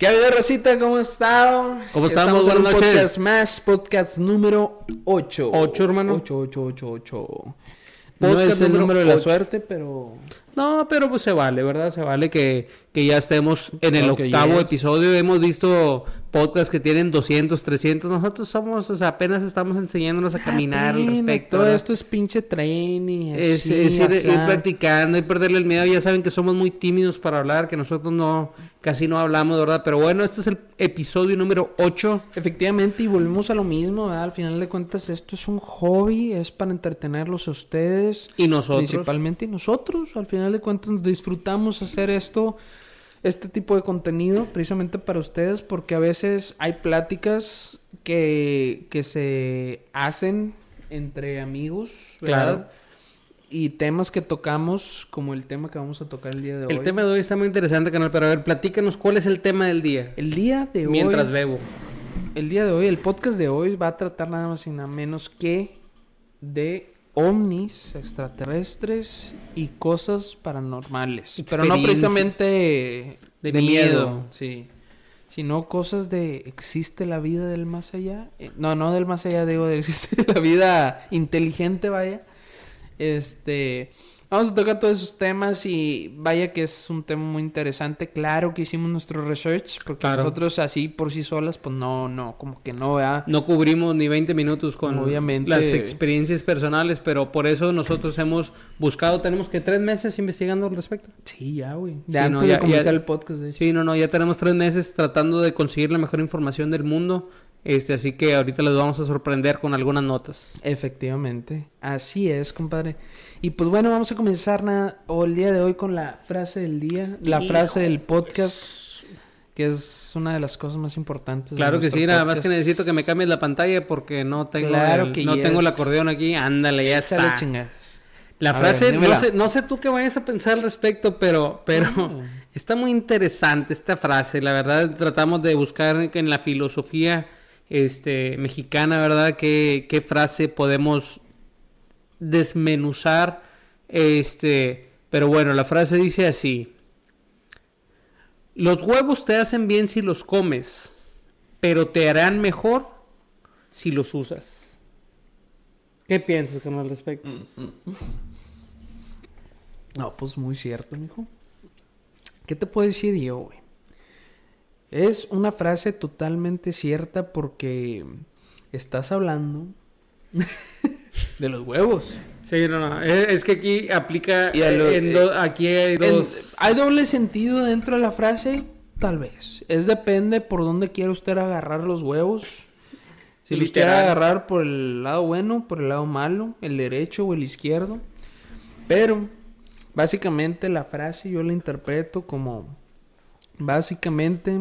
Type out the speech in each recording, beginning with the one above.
¿Qué ha habido, Rosita? ¿Cómo estado? ¿Cómo estamos? Buenas noches. podcast más, podcast número 8. Ocho, hermano. 8, 8, 8, 8. No es el número número de la ocho. suerte, pero... No, pero pues se vale, ¿verdad? Se vale que, que ya estemos en el octavo episodio. Hemos visto podcasts que tienen 200, 300. Nosotros somos, o sea, apenas estamos enseñándonos a caminar al Apenas, respecto. Todo ¿verdad? esto es pinche training. Es, así, es ir, practicando y perderle el miedo. Ya saben que somos muy tímidos para hablar, que nosotros no, casi no hablamos, ¿verdad? Pero bueno, este es el episodio número 8. Efectivamente, y volvemos a lo mismo, ¿verdad? Al final de cuentas, esto es un hobby, es para entretenerlos a ustedes. Y nosotros. Principalmente nosotros, al final de cuentas, disfrutamos hacer esto, este tipo de contenido, precisamente para ustedes, porque a veces hay pláticas que, que se hacen entre amigos, ¿verdad? Claro. Y temas que tocamos, como el tema que vamos a tocar el día de hoy. El tema de hoy está muy interesante, canal. Pero a ver, platícanos cuál es el tema del día. El día de hoy. Mientras bebo. El día de hoy, el podcast de hoy va a tratar nada más y nada menos que de ovnis extraterrestres y cosas paranormales. Pero no precisamente De de, miedo. miedo, sí. Sino cosas de ¿existe la vida del más allá? Eh, no, no del más allá, digo, de existe la vida inteligente, vaya. Este, vamos a tocar todos esos temas y vaya que es un tema muy interesante. Claro que hicimos nuestro research, porque Claro. nosotros así por sí solas, pues no, no, como que no, ¿verdad? No cubrimos ni 20 minutos con Obviamente. las experiencias personales, pero por eso nosotros hemos buscado, tenemos que tres meses investigando al respecto. Sí, ya, güey. De Sí, no, ya- ya- el podcast, de hecho. Sí, no, no, ya tenemos tres meses tratando de conseguir la mejor información del mundo, este, así que ahorita les vamos a sorprender con algunas notas. Efectivamente. Así es, compadre. Y pues bueno, vamos a comenzar na- o el día de hoy con la frase del día, la frase del podcast, que es una de las cosas más importantes. de Claro que sí, nada más que necesito que me cambies la pantalla porque no tengo, Claro el, que no yes. tengo el acordeón aquí. Ándale, ya Échale está. La A frase, ver, no, sé, no sé tú qué vayas a pensar al respecto, pero, pero Ah. está muy interesante esta frase. La verdad, tratamos de buscar en la filosofía este, mexicana, ¿verdad? ¿Qué, qué frase podemos desmenuzar? Este, pero bueno, la frase dice así. Los huevos te hacen bien si los comes, pero te harán mejor si los usas. ¿Qué piensas con al respecto? No, pues muy cierto, mijo. ¿Qué te puedo decir yo, güey? Es una frase totalmente cierta porque estás hablando de los huevos. Sí, no, no. Es, es que aquí aplica. Y lo- en do- aquí hay En- dos. ¿Hay doble sentido dentro de la frase? Tal vez. Es depende por dónde quiere usted agarrar los huevos. Si los quiere agarrar por el lado bueno, por el lado malo, el derecho o el izquierdo. Pero, básicamente la frase yo la interpreto como, básicamente,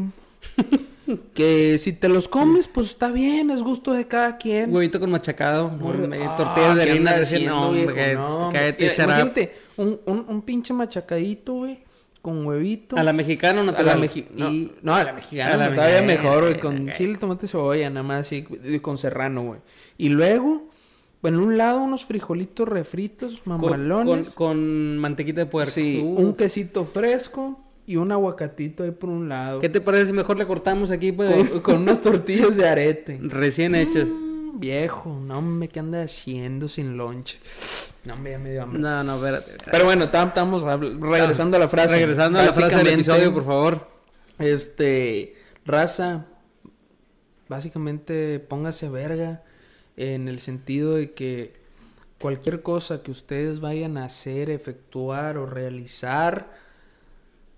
que si te los comes, pues está bien, es gusto de cada quien. Huevito con machacado. Eh, Ah, tortillas de ¿qué harina. haciendo, no, que- No, cállate, imagínate, un, un, un pinche machacadito, güey, con huevito. A la mexicana no te A la la mexi- no, y- no, a la mexicana, A la no, todavía mexicana, mejor, güey, con ok. chile, tomate, cebolla, nada más así, con serrano, güey. Y luego, en un lado unos frijolitos refritos, con, con, mamalones. con mantequita de puerco. sí, Uf. un quesito fresco y un aguacatito ahí por un lado. ¿Qué te parece si mejor le cortamos aquí? Pues, Con, con unas tortillas de arete. recién hechas. Mm, viejo, no hombre, ¿qué anda haciendo sin lonche? No hombre, ya me dio hambre. No, no, espérate. Pero bueno, tam- estamos regresando a la frase. Regresando a la frase del episodio, por favor. Este, raza, básicamente póngase verga en el sentido de que cualquier cosa que ustedes vayan a hacer, efectuar o realizar,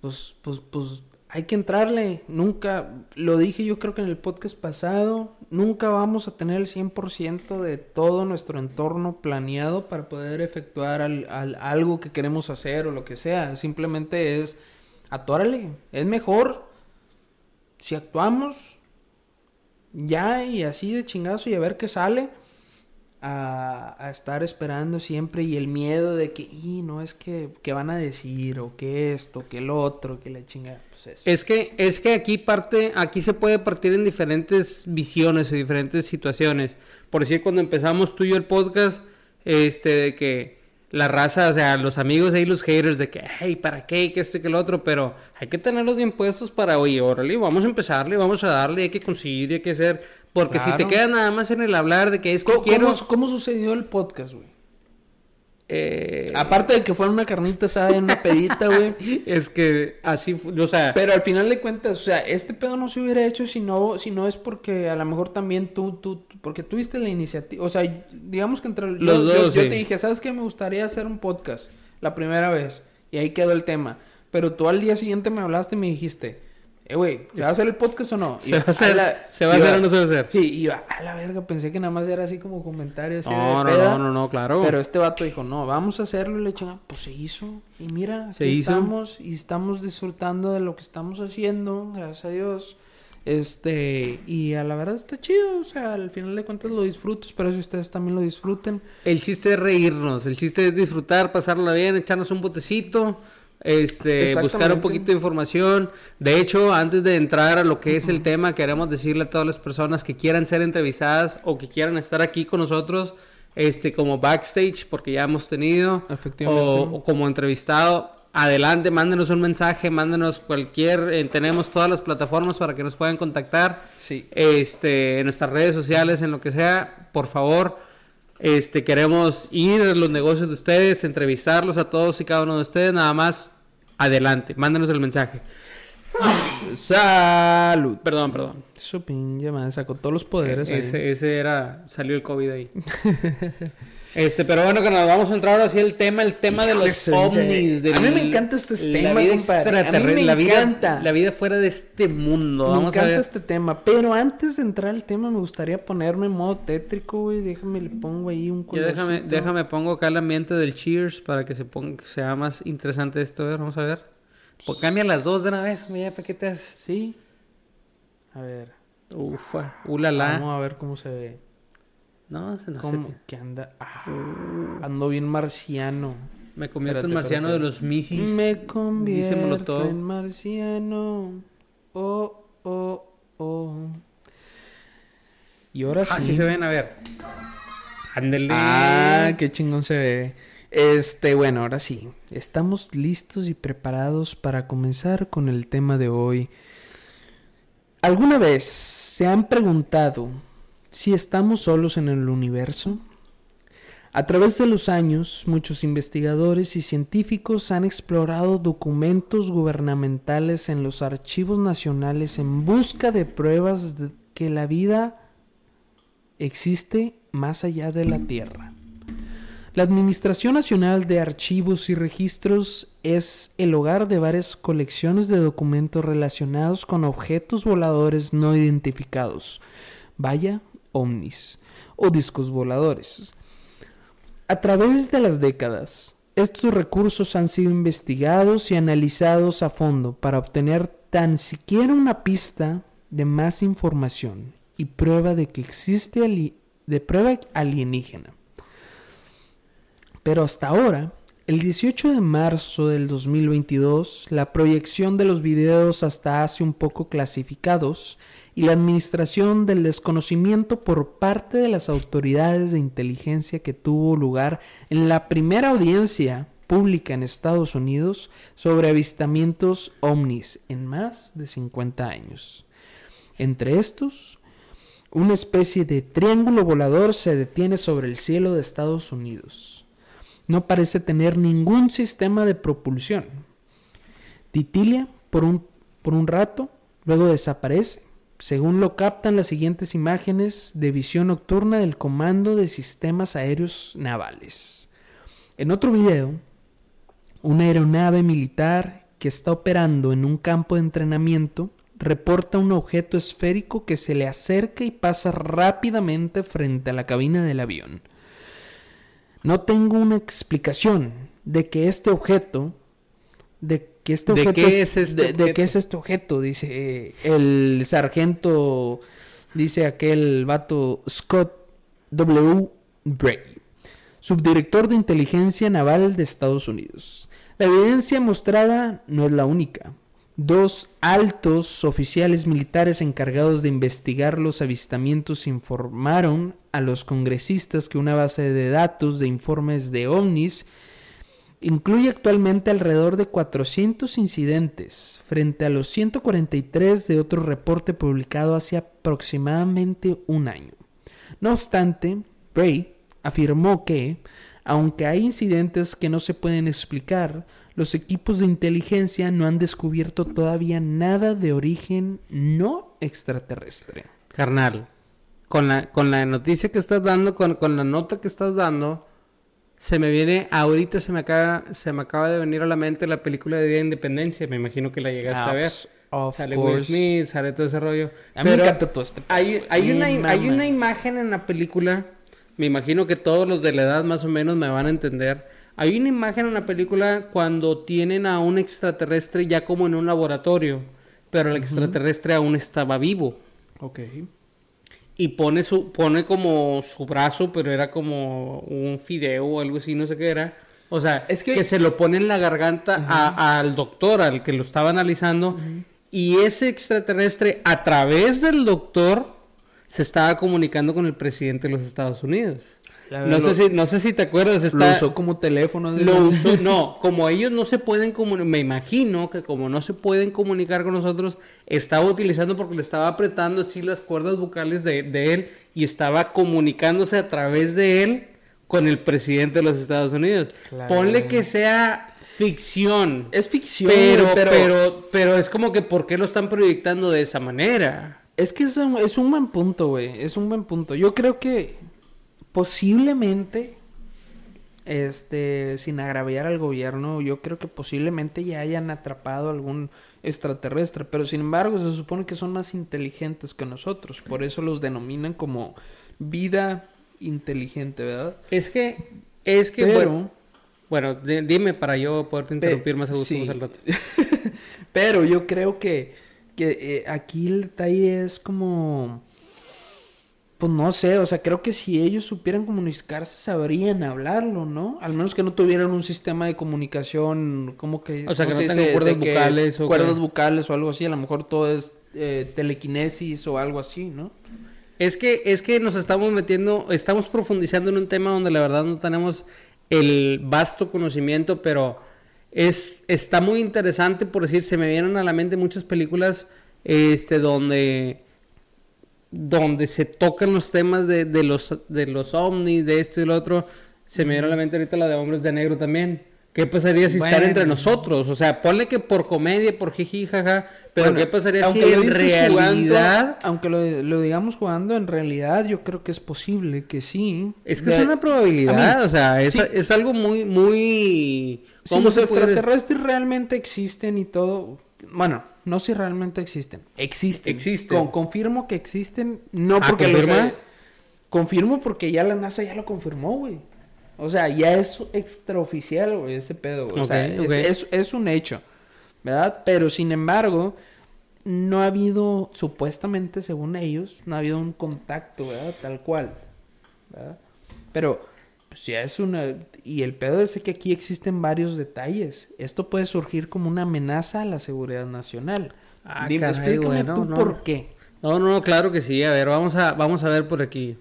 pues, pues, pues hay que entrarle. Nunca, lo dije yo creo que en el podcast pasado, nunca vamos a tener el 100% de todo nuestro entorno planeado para poder efectuar al- al- algo que queremos hacer o lo que sea. Simplemente es, atórale. Es mejor si actuamos ya y así de chingazo y a ver qué sale. A, estar esperando siempre y el miedo de que, y no es que, que van a decir, o que esto, que lo otro, que la chingada. Pues eso. Es que, es que aquí parte, aquí se puede partir en diferentes visiones y diferentes situaciones. Por decir, cuando empezamos tú y yo el podcast, este, de que la raza, o sea, los amigos ahí, los haters de que, hey, ¿para qué? Que esto y que lo otro, pero hay que tenerlos bien puestos para, oye, órale, vamos a empezarle, vamos a darle, hay que conseguir, hay que hacer, porque si te quedas nada más en el hablar de que es que ¿Cómo, quiero... cómo- sucedió el podcast, güey? eh, Aparte de que fue una carnita asada en una pedita, güey. es que así, fu- o sea, Pero al final de cuentas, o sea, este pedo no se hubiera hecho si no, si no es porque a lo mejor también tú, tú, tú- porque tuviste la iniciativa. O sea, digamos que entre Los yo, yo- dos, yo sí. te dije, ¿sabes qué? Me gustaría hacer un podcast la primera vez. Y ahí quedó el tema. Pero tú al día siguiente me hablaste y me dijiste, eh, güey, ¿se va a hacer el podcast o no? Y ¿Se va a hacer- la- se va a hacer o no se va a hacer? Sí, iba, a la verga, pensé que nada más era así como comentario así no, no, no, no, no, claro. Pero este vato dijo, no, vamos a hacerlo y le chinga, pues se hizo. Y mira, Se hizo. estamos y estamos disfrutando de lo que estamos haciendo, gracias a Dios. Este, y a la verdad está chido, o sea, al final de cuentas lo disfruto, espero si ustedes también lo disfruten. El chiste es reírnos, el chiste es disfrutar, pasarla bien, echarnos un botecito, este, buscar un poquito de información. De hecho, antes de entrar a lo que es el tema, queremos decirle a todas las personas que quieran ser entrevistadas o que quieran estar aquí con nosotros, este, como backstage, porque ya hemos tenido, Efectivamente. o, o como entrevistado. Adelante, mándenos un mensaje, mándenos cualquier, eh, tenemos todas las plataformas para que nos puedan contactar Sí. este, en nuestras redes sociales, en lo que sea, por favor, este, queremos ir a los negocios de ustedes, entrevistarlos a todos y cada uno de ustedes, nada más, adelante, mándenos el mensaje. Salud. Perdón, perdón. Su pinche madre, sacó todos los poderes ahí. Ese, ese era, salió el COVID ahí. Este, pero bueno, que nos vamos a entrar ahora sí el tema, el tema de los ovnis. del- A mí me encanta este la tema, vida compadre. A mí extraterrestre, me la vida, encanta. la vida fuera de este mundo. Me a encanta ver. este tema, pero antes de entrar al tema me gustaría ponerme en modo tétrico, güey. Déjame le pongo ahí un Ya déjame, colorcito. déjame pongo acá el ambiente del Cheers para que se ponga, que sea más interesante esto. A ver, vamos a ver. Pues cambia las dos de una vez, mira, ¿para qué te haces? Sí. A ver. Ufa, ulala. Vamos a ver cómo se ve. No, se nos ¿Cómo? Que anda. Ah, ando bien marciano. Me convierto en Espérate, marciano de los Misis. Me convierto Molotov. en marciano. Oh, oh, oh. Y ahora Ah, sí. sí se ven, a ver. Ándele. Ah, qué chingón se ve. Este, bueno, ahora sí. Estamos listos y preparados para comenzar con el tema de hoy. ¿Alguna vez se han preguntado si estamos solos en el universo? A través de los años, muchos investigadores y científicos han explorado documentos gubernamentales en los archivos nacionales en busca de pruebas de que la vida existe más allá de la Tierra. La Administración Nacional de Archivos y Registros es el hogar de varias colecciones de documentos relacionados con objetos voladores no identificados, vaya, ovnis, o discos voladores. A través de las décadas, estos recursos han sido investigados y analizados a fondo para obtener tan siquiera una pista de más información y prueba de que existe de prueba alienígena. Pero hasta ahora, el 18 de marzo del 2022, la proyección de los videos hasta hace un poco clasificados y la administración del desconocimiento por parte de las autoridades de inteligencia que tuvo lugar en la primera audiencia pública en Estados Unidos sobre avistamientos ovnis en más de 50 años. Entre estos, una especie de triángulo volador se detiene sobre el cielo de Estados Unidos. No parece tener ningún sistema de propulsión. Titilia por un, por un rato, luego desaparece, según lo captan las siguientes imágenes de visión nocturna del Comando de Sistemas Aéreos Navales. En otro video, una aeronave militar que está operando en un campo de entrenamiento reporta un objeto esférico que se le acerca y pasa rápidamente frente a la cabina del avión. No tengo una explicación de que este objeto, de que este ¿De objeto qué es este de, de objeto? qué es este objeto, dice eh, el sargento, dice aquel vato Scott W. Brady, subdirector de inteligencia naval de Estados Unidos. La evidencia mostrada no es la única. Dos altos oficiales militares encargados de investigar los avistamientos informaron a los congresistas que una base de datos de informes de ovnis incluye actualmente alrededor de 400 incidentes frente a los 143 de otro reporte publicado hace aproximadamente un año. No obstante, Bray afirmó que, aunque hay incidentes que no se pueden explicar, los equipos de inteligencia no han descubierto todavía nada de origen no extraterrestre. Carnal, con la, con la noticia que estás dando, con, con la nota que estás dando, se me viene, ahorita se me acaba, se me acaba de venir a la mente la película de Día de Independencia. Me imagino que la llegaste a ver. pues, Of sale Will course. Smith, sale todo ese rollo. A mí me encanta todo este hay, hay, una, hay una imagen en la película. Me imagino que todos los de la edad más o menos me van a entender. Hay una imagen en la película cuando tienen a un extraterrestre ya como en un laboratorio, pero el extraterrestre aún estaba vivo. Ok. Y pone su, pone como su brazo, pero era como un fideo o algo así, no sé qué era. O sea, Es que- que, se lo pone en la garganta a- al doctor, al que lo estaba analizando. Y ese extraterrestre, a través del doctor, se estaba comunicando con el presidente de los Estados Unidos. La No sé, si, no sé si te acuerdas. Lo usó como teléfono. de- lo usó- no, como ellos no se pueden comunicar, me imagino que como no se pueden comunicar con nosotros, estaba utilizando porque le estaba apretando así las cuerdas vocales de, de él y estaba comunicándose a través de él con el presidente de los Estados Unidos. Claro. Ponle que sea ficción, Es ficción, pero, pero, pero, pero, es como que ¿por qué lo están proyectando de esa manera? Es que es un, es un buen punto, güey. Es un buen punto. Yo creo que posiblemente, este, sin agraviar al gobierno, yo creo que posiblemente ya hayan atrapado algún extraterrestre. Pero sin embargo, se supone que son más inteligentes que nosotros. Por eso los denominan como vida inteligente, ¿verdad? Es que, es que, Pero- bueno, bueno, di- dime para yo poderte interrumpir más a gusto sí. más al rato. Pero yo creo que, que eh, aquí el detalle es como... Pues no sé, o sea, creo que si ellos supieran comunicarse, sabrían hablarlo, ¿no? Al menos que no tuvieran un sistema de comunicación, como que... O sea, que ¿cómo no se tengan cuerdas vocales o Cuerdas que- o algo así, a lo mejor todo es eh, telequinesis o algo así, ¿no? Es que, es que nos estamos metiendo, estamos profundizando en un tema donde la verdad no tenemos el vasto conocimiento, pero es, está muy interesante, por decir, se me vienen a la mente muchas películas este, donde, donde se tocan los temas de, de los, de los ovnis, de esto y lo otro. Se me viene a la mente ahorita la de Hombres de Negro también. ¿Qué pasaría si estar Bueno. entre nosotros? O sea, ponle que por comedia, por jiji, jaja, pero Bueno, ¿qué pasaría si aunque lo en jugando, realidad... aunque lo, lo digamos jugando, en realidad yo creo que es posible que sí. Es que De- es una probabilidad, mí, o sea, es, sí. es algo muy, muy... Si ¿Cómo los extraterrestres realmente existen y todo. Bueno, no si realmente existen. Existen. Existen. Con- confirmo que existen. No Ah, porque lo ¿confirmas? sé. Confirmo porque ya la NASA ya lo confirmó, güey. O sea, ya es extraoficial, güey, ese pedo, güey. O sea, es- es, es un hecho. ¿Verdad? Pero sin embargo, no ha habido, supuestamente, según ellos, no ha habido un contacto, ¿verdad? Tal cual. ¿Verdad? Pero, pues ya es una... Y el pedo es que aquí existen varios detalles. Esto puede surgir como una amenaza a la seguridad nacional. Ah, Dime, caray, explícame bueno, tú no. por qué. No, no, no, claro que sí. A ver, vamos a, vamos a ver por aquí.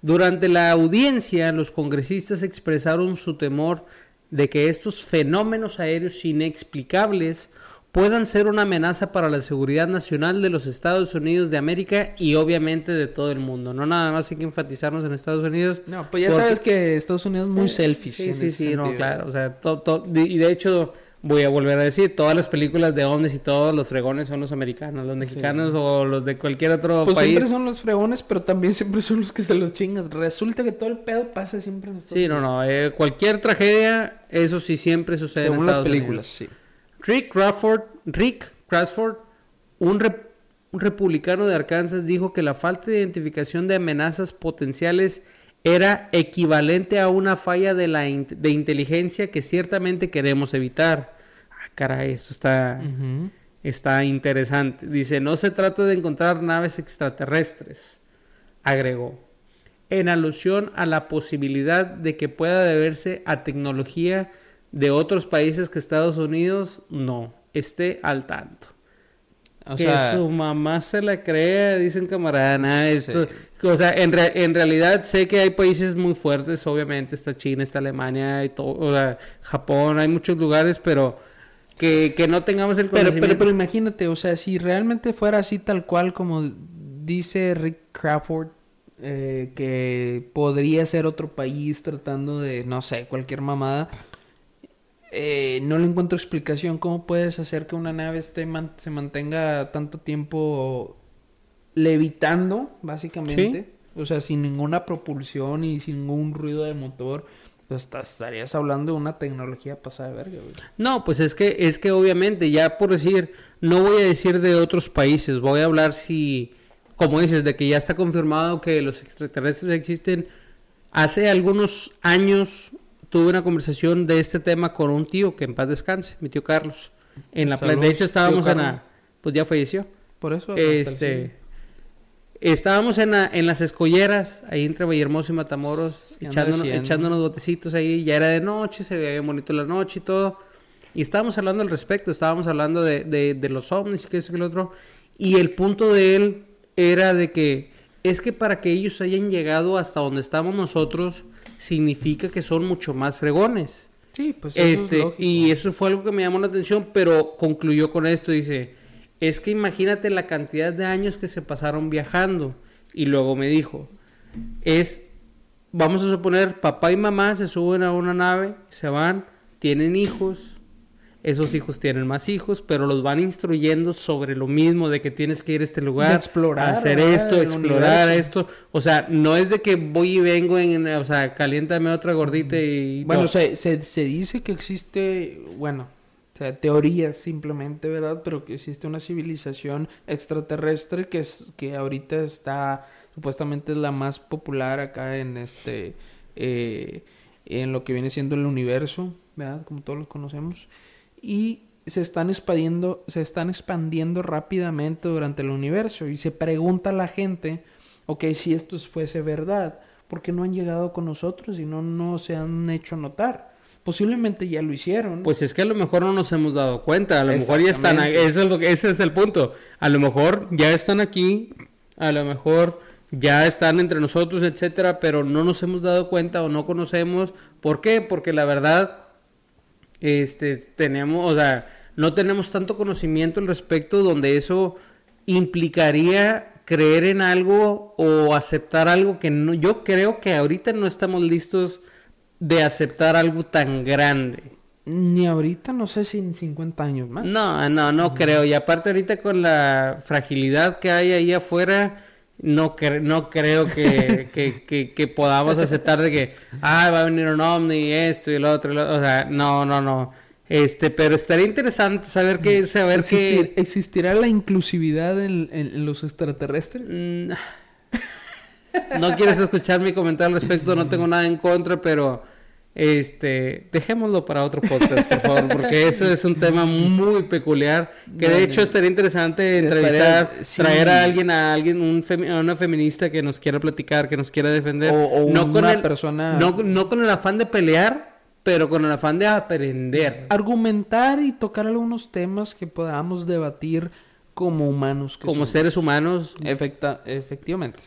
Durante la audiencia, los congresistas expresaron su temor de que estos fenómenos aéreos inexplicables puedan ser una amenaza para la seguridad nacional de los Estados Unidos de América y obviamente de todo el mundo. No nada más hay que enfatizarnos en Estados Unidos. No, pues ya porque- sabes que Estados Unidos es muy selfish. Sí, en sí, ese sí, no, claro. O sea, to- to- de- y de hecho, voy a volver a decir, todas las películas de ovnis y todos los fregones son los americanos, los mexicanos o los de cualquier otro Pues país. siempre son los fregones, pero también siempre son los que se los chingas. Resulta que todo el pedo pasa siempre en Estados Sí, no, no. eh, cualquier tragedia, eso sí siempre sucede en Según las Estados películas, Unidos. sí. Rick Crawford, Rick Crawford, un, rep- un republicano de Arkansas, dijo que la falta de identificación de amenazas potenciales era equivalente a una falla de la in- de inteligencia que ciertamente queremos evitar. Ah, caray, esto está, está interesante. Dice, no se trata de encontrar naves extraterrestres, agregó, en alusión a la posibilidad de que pueda deberse a tecnología de otros países que Estados Unidos, no. esté al tanto. O que sea, su mamá se la crea, dicen camarada, nada, Sí. esto, o sea, en, re- en realidad sé que hay países muy fuertes, obviamente está China, está Alemania, y todo, o sea, Japón, hay muchos lugares, pero que, que no tengamos el pero, conocimiento. pero, pero imagínate, o sea, si realmente fuera así tal cual como dice Rick Crawford, eh, que podría ser otro país tratando de, no sé, cualquier mamada, eh, no le encuentro explicación cómo puedes hacer que una nave esté man- se mantenga tanto tiempo levitando, básicamente. O sea, sin ninguna propulsión y sin ningún ruido de motor. Pues ta- estarías hablando de una tecnología pasada de verga, güey. No, pues es que, es que obviamente, ya por decir, no voy a decir de otros países, voy a hablar si, como dices, de que ya está confirmado que los extraterrestres existen. Hace algunos años tuve una conversación de este tema con un tío que en paz descanse, mi tío Carlos. En la playa. De Saludos, hecho, estábamos en la. Pues ya falleció. Por eso. el Este. Estábamos en, la- en las escolleras, ahí entre Vallehermoso y Matamoros, ¿Qué anda echándonos, echándonos botecitos ahí. Ya era de noche, se veía bonito la noche y todo. Y estábamos hablando al respecto, estábamos hablando de, de, de los ovnis y que eso que lo otro. Y el punto de él era de que es que para que ellos hayan llegado hasta donde estamos nosotros, significa que son mucho más fregones. Sí, pues eso es Este, y eso fue algo que me llamó la atención, pero concluyó con esto, dice, es que imagínate la cantidad de años que se pasaron viajando. Y luego me dijo, es, vamos a suponer, papá y mamá se suben a una nave, se van, tienen hijos, esos hijos tienen más hijos, pero los van instruyendo sobre lo mismo, de que tienes que ir a este lugar, explorar, hacer esto, explorar esto. O sea, no es de que voy y vengo en, o sea, caliéntame otra gordita y... Bueno, no. se, se, se dice que existe, bueno, o sea, teorías simplemente, ¿verdad? Pero que existe una civilización extraterrestre que, es, que ahorita está, supuestamente es la más popular acá en este, eh, en lo que viene siendo el universo, ¿verdad? Como todos los conocemos. Y se están expandiendo, se están expandiendo rápidamente durante el universo. Y se pregunta a la gente, ok, si esto fuese verdad, ¿por qué no han llegado con nosotros y no, no se han hecho notar? Posiblemente ya lo hicieron. Pues es que a lo mejor no nos hemos dado cuenta, a lo mejor ya están, eso es lo que, ese es el punto. A lo mejor ya están aquí, a lo mejor ya están entre nosotros, etcétera, pero no nos hemos dado cuenta o no conocemos. ¿Por qué? Porque la verdad, este, tenemos, o sea, no tenemos tanto conocimiento al respecto donde eso implicaría creer en algo o aceptar algo que no, yo creo que ahorita no estamos listos de aceptar algo tan grande. Ni ahorita, no sé si en 50 años más. No, no, no creo. Y aparte ahorita con la fragilidad que hay ahí afuera, no, cre- no creo que, que, que, que podamos aceptar de que, ah, va a venir un ovni, esto y lo otro, y lo- o sea, no, no, no. Este, pero estaría interesante saber que, saber Existir- que... ¿Existirá la inclusividad en, en- en los extraterrestres? Mm, No quieres escuchar mi comentario al respecto, no tengo nada en contra, pero este dejémoslo para otro podcast, por favor, porque eso es un tema muy peculiar, que de hecho estaría interesante Estaría- entrevistar, sí. traer a alguien, a alguien, un femi- a una feminista que nos quiera platicar, que nos quiera defender, O- o no con una el, persona- no, no con el afán de pelear, pero con el afán de aprender. Argumentar y tocar algunos temas que podamos debatir como humanos. que Como somos. seres humanos, Efecta- efectivamente.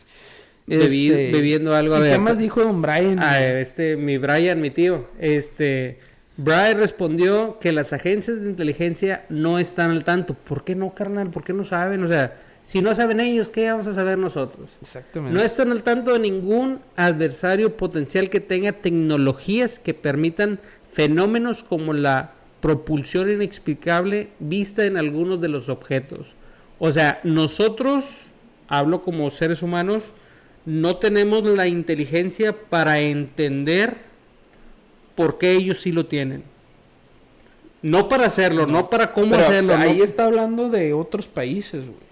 Bebi- Este, bebiendo algo, a ¿y ver, ¿Qué más dijo Don Brian? A ver, este, mi Brian, mi tío, este, Brian respondió que las agencias de inteligencia no están al tanto. ¿Por qué no, carnal? ¿Por qué no saben? O sea, si no saben ellos, ¿qué vamos a saber nosotros? Exactamente. No están al tanto de ningún adversario potencial que tenga tecnologías que permitan fenómenos como la propulsión inexplicable vista en algunos de los objetos. O sea, nosotros, hablo como seres humanos, no tenemos la inteligencia para entender por qué ellos sí lo tienen. No para hacerlo, no, para cómo Pero hacerlo. no- Ahí está hablando de otros países, güey.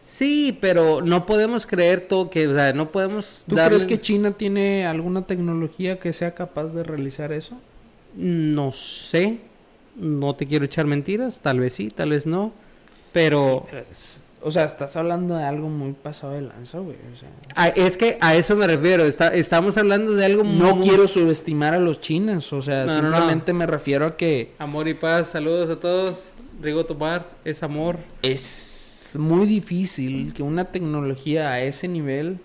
Sí, pero no podemos creer todo que, o sea, no podemos ¿Tú darle- crees que China tiene alguna tecnología que sea capaz de realizar eso? No sé, no te quiero echar mentiras, tal vez sí, tal vez no, pero Sí, pero es- O sea, estás hablando de algo muy pasado de lanza, güey. O sea, a- es que a eso me refiero, está- estamos hablando de algo no muy- quiero subestimar a los chinos. O sea, No, no, no. simplemente me refiero a que Amor y paz, saludos a todos. Rigo Tomar, es amor. Es muy difícil que una tecnología a ese nivel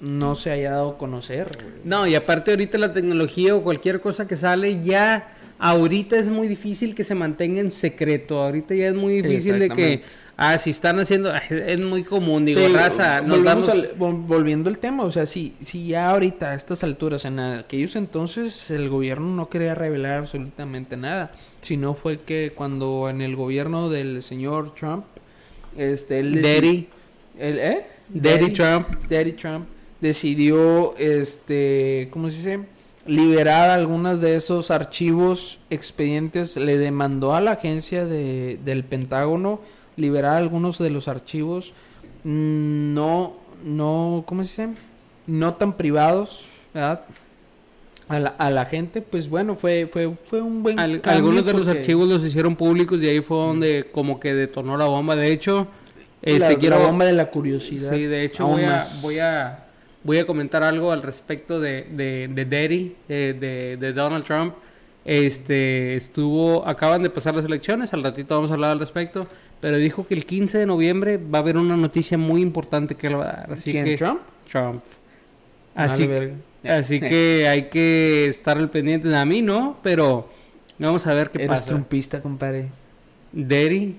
no se haya dado a conocer. güey. No, y aparte ahorita la tecnología o cualquier cosa que sale ya ahorita es muy difícil que se mantenga en secreto. Ahorita ya es muy difícil de que. Ah, si están haciendo es muy común, digo, Te- raza, nos damos- al- vol- volviendo al tema, o sea, si, si ya ahorita a estas alturas, en aquellos entonces, el gobierno no quería revelar absolutamente nada, sino fue que cuando en el gobierno del señor Trump, este, él Daddy, el- ¿eh? Daddy Trump. Daddy Trump decidió, este, ¿cómo se dice? Liberar algunos de esos archivos expedientes, le demandó a la agencia de, del Pentágono liberar algunos de los archivos mm, no, no, ¿cómo se dice? No tan privados, ¿verdad? A la, a la gente, pues bueno, fue, fue, fue un buen Al- cambio algunos de los archivos los hicieron públicos y ahí fue donde como que detonó la bomba. De hecho, este la, quiero la bomba de la curiosidad. Sí, de hecho voy a, voy a voy a comentar algo al respecto de, de, de Daddy, de, de, de Donald Trump. Este estuvo, acaban de pasar las elecciones, al ratito vamos a hablar al respecto, pero dijo que el 15 de noviembre va a haber una noticia muy importante que él va a dar. Así ¿Quién, que Trump? Trump. Vale, Así, verga. así que hay que estar al pendiente. A mí no, pero vamos a ver qué Eres pasa. trumpista, compadre. Daddy.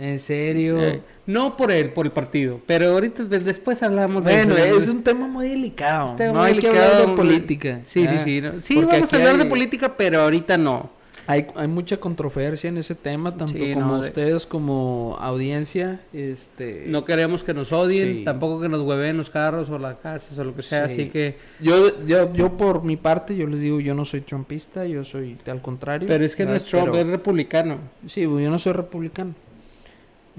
¿En serio? no por él, por el partido, pero ahorita de- después hablamos bueno, de eso. es un tema muy delicado. Tema no muy hay que hablar de política. Sí, sí, sí. no- Sí, vamos a hablar de hay- política, pero ahorita no. Hay, hay mucha controversia en ese tema, tanto Sí, como no, de- ustedes como audiencia. Este, No queremos que nos odien, Sí. tampoco que nos hueven los carros o las casas o lo que sea, Sí. así que... yo, yo, yo por mi parte, yo les digo, yo no soy trumpista, yo soy al contrario. Pero es que no es. Trump, Pero- es republicano. Sí, yo no soy republicano.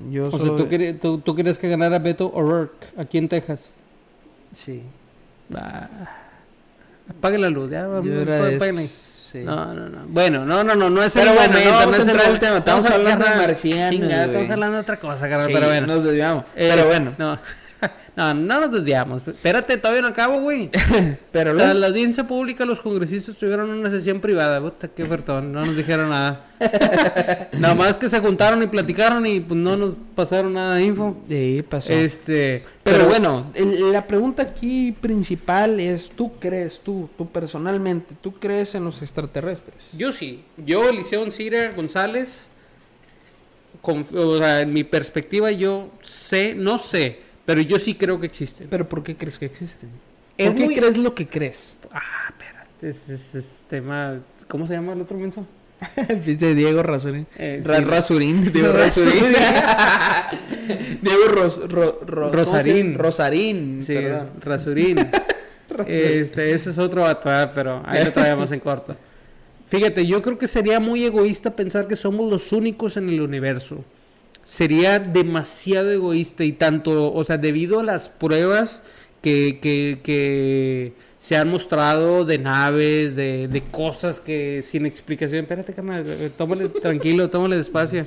Yo O soy... sea, ¿tú, tú, tú querías que ganara Beto O'Rourke aquí en Texas. Sí. Ah, apague la luz, ya, Yo era sí. No, no, no. Bueno, no, no, no, no es Pero el bueno, momento, no vamos es a el entrar al tema, estamos hablando de marcianos, Chingada, estamos hablando de otra cosa, carnal, Sí, pero bueno. nos desviamos. Es- Pero bueno, No, no, no nos desviamos. Espérate, todavía no acabo, güey. pero la audiencia pública, los congresistas tuvieron una sesión privada. Puta, qué ofertón. No nos dijeron nada. nada más que se juntaron y platicaron y pues no nos pasaron nada de info. Sí, pasó. Este. Pero, bueno, el- la pregunta aquí principal es, ¿tú crees, tú, tú personalmente, tú crees en los extraterrestres? Yo sí. Yo, Eliseo Cira González, con- o sea, en mi perspectiva, yo sé, no sé, pero yo sí creo que existen. ¿Pero por qué crees que existen? Es ¿Por qué muy- crees lo que crees? Ah, espérate. Es, es- es tema. ¿Cómo se llama el otro menso? Dice Diego Rasurín. Eh, sí. Rasurín. Diego Rasurín. Diego Ros- Ro- Ro- ¿cómo se Rosarín. Rosarín. Sí, perdón. Rasurín. este, ese es otro vato, ah, pero ahí lo traemos en corto. Fíjate, yo creo que sería muy egoísta pensar que somos los únicos en el universo. Sería demasiado egoísta y tanto, o sea, debido a las pruebas que, que, que se han mostrado de naves, de, de cosas que sin explicación. Espérate, carnal, eh, tómale tranquilo, tómale despacio.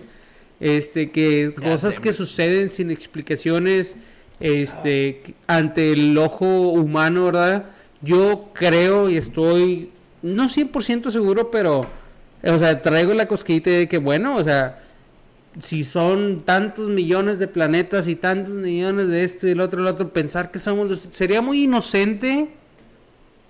Este, que cosas que suceden sin explicaciones, este, que- ante el ojo humano, ¿verdad? Yo creo y estoy, no 100% seguro, pero, o sea, traigo la cosquillita de que, bueno, o sea, si son tantos millones de planetas y tantos millones de esto y el otro y el otro, pensar que somos los... Sería muy inocente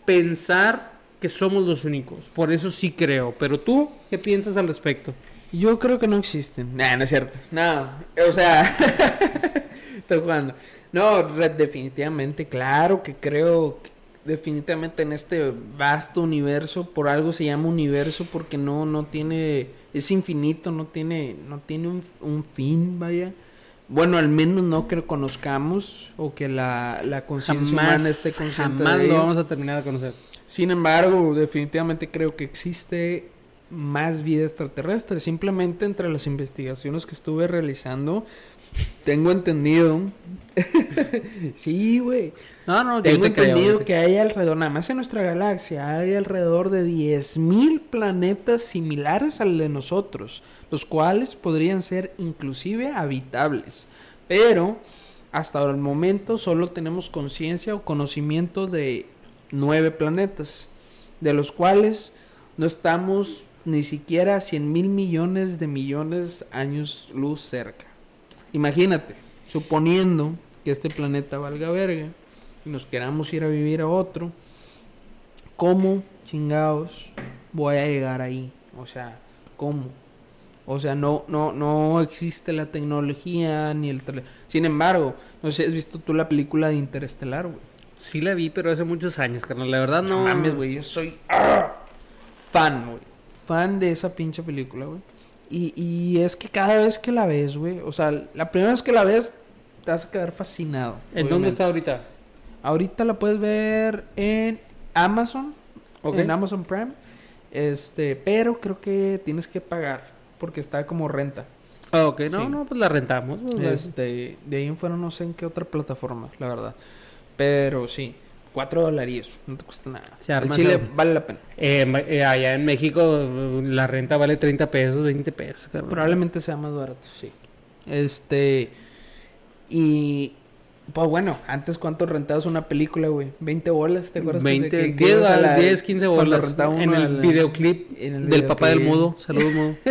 pensar que somos los únicos. Por eso sí creo. Pero tú, ¿qué piensas al respecto? Yo creo que no existen. Nah, no es cierto. No, o sea, estoy jugando. No, definitivamente, claro que creo que definitivamente en este vasto universo, por algo se llama universo porque no no tiene es infinito, no tiene no tiene un, un fin, vaya. Bueno, al menos no que lo conozcamos o que la, la conciencia humana esté consciente jamás de lo vamos a terminar de conocer. Sin embargo, definitivamente creo que existe más vida extraterrestre. Simplemente entre las investigaciones que estuve realizando, tengo entendido. sí, güey. No, no, yo Tengo te entendido te- que hay alrededor, nada más en nuestra galaxia, hay alrededor de 10.000 planetas similares al de nosotros, los cuales podrían ser inclusive habitables. Pero hasta el momento solo tenemos conciencia o conocimiento de nueve planetas, de los cuales no estamos ni siquiera 100 mil millones de millones años luz cerca. Imagínate, suponiendo que este planeta valga verga y nos queramos ir a vivir a otro, ¿cómo chingados voy a llegar ahí? O sea, ¿cómo? O sea, no, no, no existe la tecnología ni el tele... Sin embargo, no sé, ¿has visto tú la película de Interestelar, güey? Sí la vi, pero hace muchos años, carnal. La verdad no... No mames, güey, yo soy ¡ah! fan, güey. Fan de esa pinche película, güey. Y, y es que cada vez que la ves, güey, o sea, la primera vez que la ves te vas a quedar fascinado. ¿En dónde está ahorita? Ahorita la puedes ver en Amazon, Ok. en Amazon Prime. Este, pero creo que tienes que pagar porque está como renta. Ah, ok. No, Sí. no, pues la rentamos. Este, de ahí en fuera no sé en qué otra plataforma, la verdad. Pero sí, cuatro dolaríos, no te cuesta nada. Se El arma chile ese- vale la pena. eh, eh, allá en México eh, la renta vale 30 pesos, 20 pesos. carnal. Probablemente sea más barato, sí. Este, y pues bueno, antes cuánto rentabas una película, güey? 20 bolas, ¿te acuerdas? 20, Que- que 10, ibas a la- 10, 15 cuando bolas en el videoclip en el del papá del videoclip. mudo. Saludos, mudo.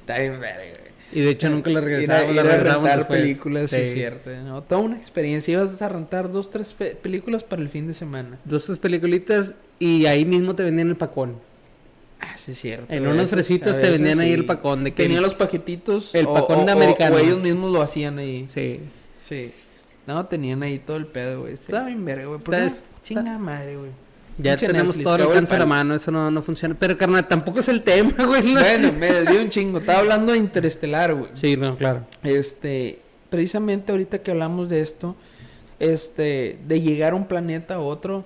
Está bien verga. Y de hecho nunca la Ir a, ir a rentar después. películas, sí, es cierto. ¿no? Toda una experiencia. Ibas a rentar dos, tres pe- películas para el fin de semana. Dos, tres peliculitas y ahí mismo te vendían el pacón. Ah, sí, es cierto. En fresitas a te vendían ahí el pacón de que Tenían los paquetitos. el o- pacón o- de americano. O ellos mismos lo hacían ahí. Sí. Sí. No, tenían ahí todo el pedo, güey. Estaba bien verga, güey. ¿Por qué Está- no? Chinga madre, güey. Ya Pinche tenemos Netflix, todo el alcance a la mano, eso no, no funciona. Pero carnal, tampoco es el tema, güey. Bueno, me desvió un chingo. Estaba hablando de Interestelar, güey. Sí, no, claro. Este, precisamente ahorita que hablamos de esto, este, de llegar a un planeta a otro,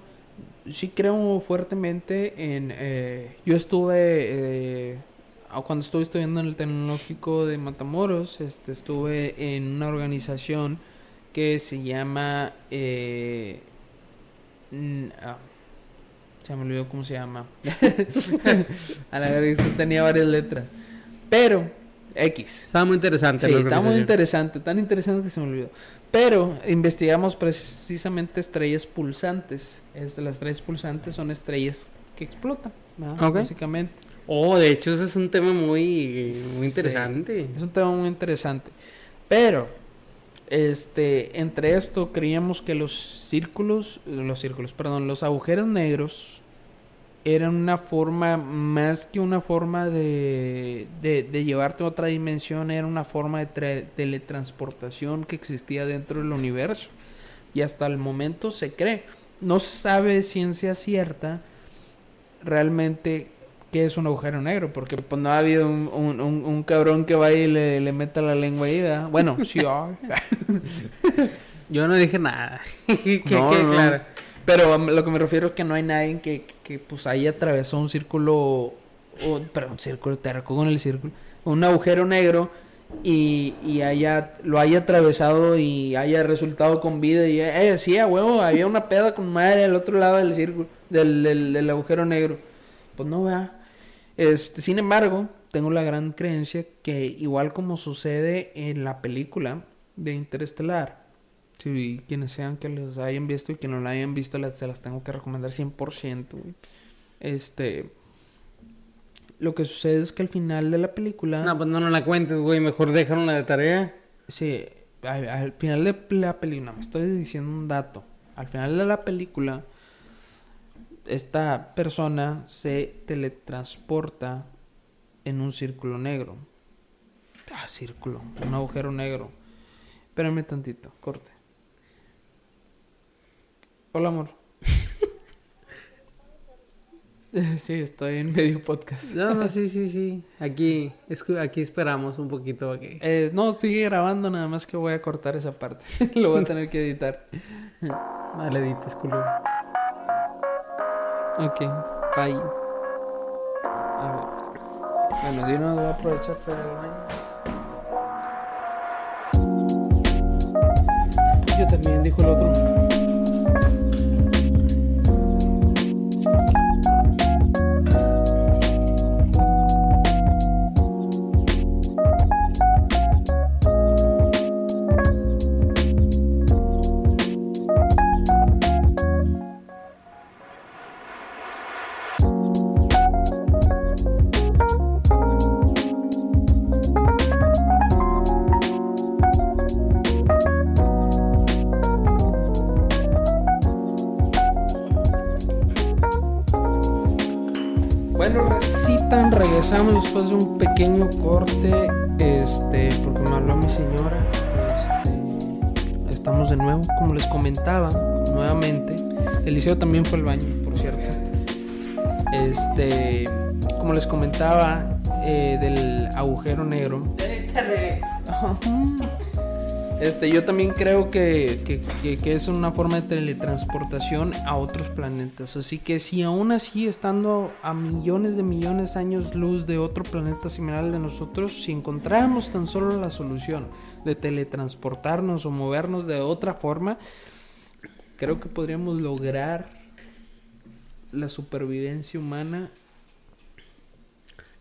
sí creo fuertemente en, eh, yo estuve, eh, cuando estuve estudiando en el tecnológico de Matamoros, este, estuve en una organización que se llama, eh, ah, se me olvidó cómo se llama, a la esto tenía varias letras, pero, X. Estaba muy interesante. Sí, la está muy interesante, tan interesante que se me olvidó. Pero investigamos precisamente estrellas pulsantes. Es, las estrellas pulsantes son estrellas que explotan, ¿no? Básicamente. Oh, de hecho, ese es un tema muy, muy Sí, interesante. es un tema muy interesante. Pero, este, entre esto creíamos que los círculos, los círculos, perdón, los agujeros negros eran una forma, más que una forma de, de, de llevarte a otra dimensión, era una forma de tra- teletransportación que existía dentro del universo. Y hasta el momento se cree. No se sabe ciencia cierta realmente qué es un agujero negro, porque pues no ha habido un, un, un- un cabrón que vaya y le, le meta la lengua ahí, ¿verdad? Bueno, sí. Yo no dije nada. que No, claro. Pero um, lo que me refiero es que no hay nadie que, que, pues haya atravesado un círculo, o, perdón, círculo, te recuerdo con el círculo, un agujero negro y, y haya, lo haya atravesado y haya resultado con vida y, eh, sí, a huevo, había una peda con madre al otro lado del círculo, del, del, del agujero negro. Pues no, vea. Este, sin embargo, tengo la gran creencia que igual como sucede en la película de Interestelar, si quienes sean que los hayan visto y que no la hayan visto, las, se las tengo que recomendar 100%, güey. Este, lo que sucede es que al final de la película, No, pues no nos la cuentes, güey. Mejor déjanos la de tarea. sí, al, al final de la película, me estoy diciendo un dato, al final de la película, esta persona se teletransporta en un círculo negro. Ah, círculo, un agujero negro. Espérame tantito, corte. Hola, amor. sí, estoy en medio podcast. No, no, sí, sí, sí. Aquí, aquí esperamos un poquito. aquí. Eh, no, sigue grabando, nada más que voy a cortar esa parte. Lo voy a tener que editar. Vale, edites, culo. Ok, bye. A ver. Bueno, una vez voy a aprovechar para el baño. Yo también, dijo el otro. Después de un pequeño corte, este, porque me habló mi señora. Este, estamos de nuevo, como les comentaba, nuevamente. Eliseo también fue al baño, por cierto. Este, como les comentaba, eh, del agujero negro. Este, yo también creo que, que- que- que es una forma de teletransportación a otros planetas. Así que si aún así estando a millones de millones de años luz de otro planeta similar al de nosotros, si encontráramos tan solo la solución de teletransportarnos o movernos de otra forma, creo que podríamos lograr la supervivencia humana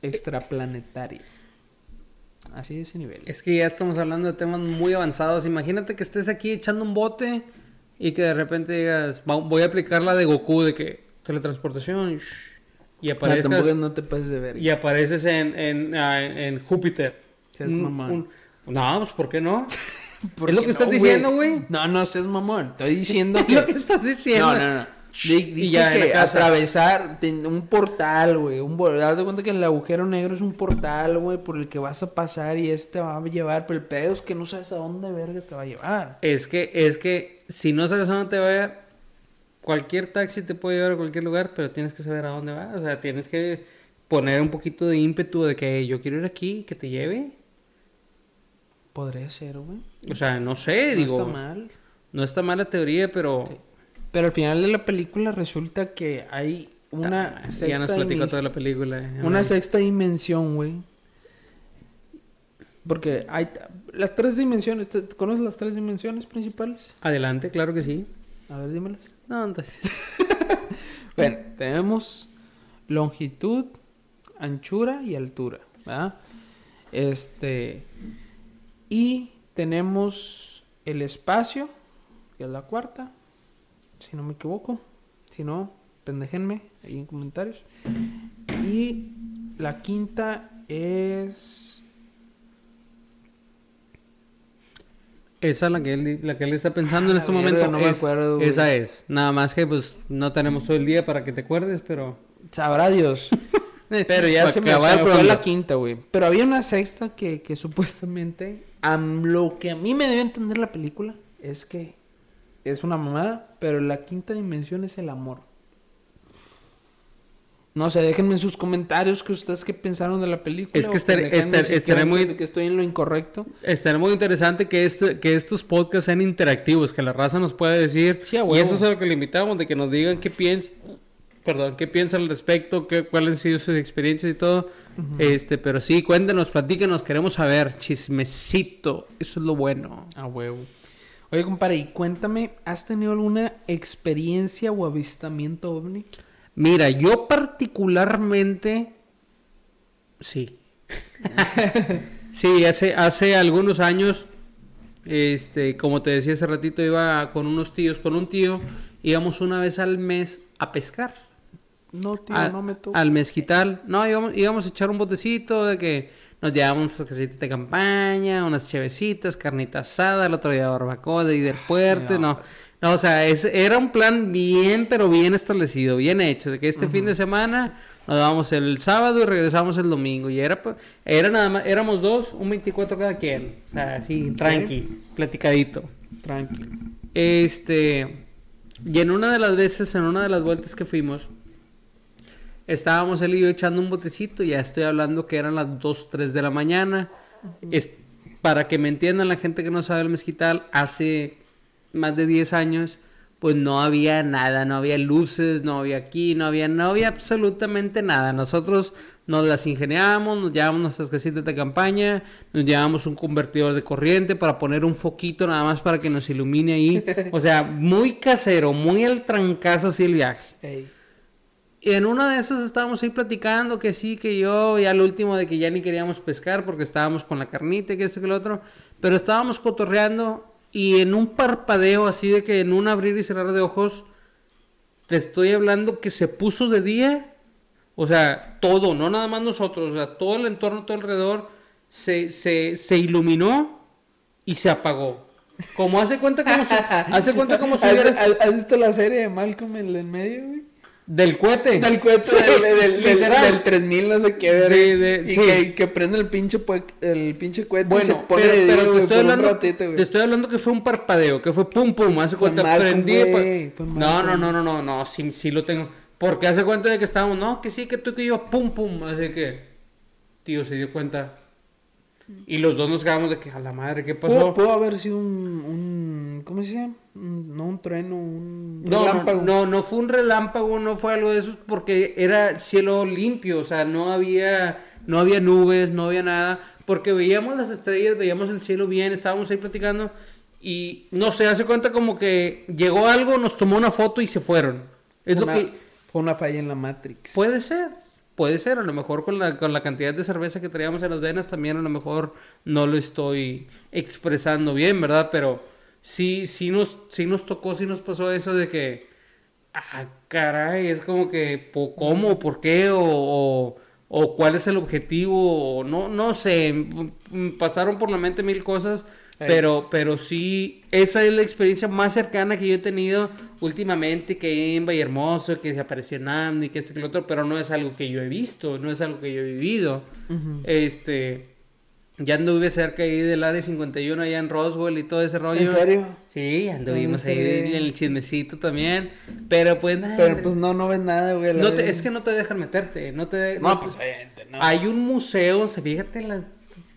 extraplanetaria. Así de ese nivel. Es que ya estamos hablando de temas muy avanzados. Imagínate que estés aquí echando un bote y que de repente digas, "Va- voy a aplicar la de Goku de que teletransportación shh", y No, tampoco no te pases de ver. y apareces en, en, ah, en- en Júpiter. Seas Un- mamón. un- no, pues ¿por qué no? ¿Por es lo que estás diciendo, güey. No, no seas mamón. Estoy diciendo Es que. lo que estás diciendo. No, no, no. Di- Dije ya en la que atravesar un portal, güey. Un, haz de cuenta que el agujero negro es un portal, güey, por el que vas a pasar y este va a llevar. Pero el pedo es que no sabes a dónde vergas te va a llevar. Es que, es que si no sabes a dónde te va a llevar, cualquier taxi te puede llevar a cualquier lugar, pero tienes que saber a dónde va. O sea, tienes que poner un poquito de ímpetu de que yo quiero ir aquí, que te lleve. Podría ser, güey. O sea, no sé, No digo. está mal. No está mal la teoría, pero. Sí. Pero al final de la película resulta que hay una Ta- sexta ya nos platicó dimensión- toda la película. eh, Una sexta dimensión, güey. Porque hay las tres dimensiones. ¿te- ¿Conoces las tres dimensiones principales? Adelante, claro que sí. A ver, dímelas. No, entonces- Bueno, tenemos longitud, anchura y altura, ¿verdad? Este. Y tenemos el espacio, que es la cuarta, si no me equivoco. Si no, pendejenme ahí en comentarios. Y la quinta es. Esa es la que él, la que él está pensando en Ah, este momento. no me acuerdo, güey. esa es. Nada más que pues no tenemos todo el día para que te acuerdes, pero. Sabrá Dios. Pero ya se me, me fue la quinta, güey. Pero había una sexta que, que supuestamente, a lo que a mí me debe entender la película, es que es una mamada, pero la quinta dimensión es el amor. No sé, déjenme en sus comentarios que ustedes qué pensaron de la película. Es que estaré- estar- si estaré muy- que- estoy en lo incorrecto. Estaría muy interesante que, este- que estos podcasts sean interactivos, que la raza nos pueda decir. Sí, y eso es a lo que le invitamos, de que nos digan qué piensan, perdón, qué piensan al respecto, qué, cuáles han sido sus experiencias y todo. Este, pero sí, cuéntenos, platíquenos, queremos saber, chismecito, eso es lo bueno. A huevo. Oye, compadre, y cuéntame, ¿has tenido alguna experiencia o avistamiento ovni? Mira, yo particularmente, sí. sí, hace, hace algunos años, este, como te decía hace ratito, iba con unos tíos, con un tío, íbamos una vez al mes a pescar. No, tío, no me toca. al mezquital. No, íbamos, íbamos a echar un botecito de que nos llevábamos nuestras casitas de campaña, unas chevecitas, carnita asada, el otro día barbacoa de ahí del puerto, No, no. O sea, es- era un plan bien, pero bien establecido, bien hecho, de que este fin de semana nos vamos el sábado y regresamos el domingo. Y era, era nada más, éramos dos, un 24 cada quien. O sea, así, tranqui, platicadito. Tranquilo. Este. Y en una de las veces, en una de las vueltas que fuimos, estábamos él y yo echando un botecito. Ya estoy hablando que eran las 2, 3 de la mañana. Es, para que me entiendan la gente que no sabe el mezquital, hace más de 10 años, pues no había nada, no había luces, no había aquí, no había, no había absolutamente nada. Nosotros nos las ingeniábamos, nos llevábamos nuestras casitas de campaña, nos llevábamos un convertidor de corriente para poner un foquito nada más para que nos ilumine ahí. O sea, muy casero, muy al trancazo así el viaje. Y en una de esas estábamos ahí platicando que sí, que yo, ya al último de que ya ni queríamos pescar porque estábamos con la carnita, que esto, que lo otro. Pero estábamos cotorreando y en un parpadeo así de que en un abrir y cerrar de ojos, te estoy hablando que se puso de día. O sea, todo, no nada más nosotros, o sea, todo el entorno, todo alrededor se, se, se iluminó y se apagó. Como hace cuenta como si, hace cuenta como si ¿Has, hubieras... has- has visto la serie de Malcolm en el medio, güey? Del cohete. Del cohete Sí, del, del, del, literal. del 3000, no sé qué, Sí, de- y sí. que, que prende el pinche, el pinche cohete y se Bueno, pone pero, te, estoy hablando, ratito, te estoy hablando que fue un parpadeo, que fue pum pum, hace Fue cuenta, prendí. pa- fue no, no, no, no, no, no, sí, sí lo tengo. Porque hace cuenta de que estábamos, no, que sí, que tú que yo, pum pum, así que, tío, se dio cuenta. Y los dos nos quedamos de que, a la madre, ¿qué pasó? Pudo, pudo haber sido un, un ¿cómo se llama? No un trueno, un No, relámpago. no, no fue un relámpago, no fue algo de esos porque era cielo limpio, o sea, no había, no había nubes, no había nada, porque veíamos las estrellas, veíamos el cielo bien, estábamos ahí platicando y no sé, hace cuenta como que llegó algo, nos tomó una foto y se fueron. Es lo que fue una falla en la Matrix. puede ser, puede ser, a lo mejor con la, con la cantidad de cerveza que traíamos en las venas también a lo mejor no lo estoy expresando bien, ¿verdad? Pero sí, sí nos, sí nos tocó, sí nos pasó eso de que, ah, caray, es como que, ¿cómo? ¿Por qué? O, o, cuál es el objetivo, no, no sé, pasaron por la mente mil cosas. Pero, pero sí, esa es la experiencia más cercana que yo he tenido últimamente, que en Vallehermoso, que se apareció en Amni, que este que lo otro, pero no es algo que yo he visto, no es algo que yo he vivido. Este, ya anduve cerca ahí del área 51, allá en Roswell y todo ese rollo. ¿En serio? Sí, anduvimos ahí en el chismecito también, pero pues nada. Pero pues no, no ves nada, güey. no te- es que no te dejan meterte, no te... No, pues obviamente, no. Hay un museo, se fíjate en las...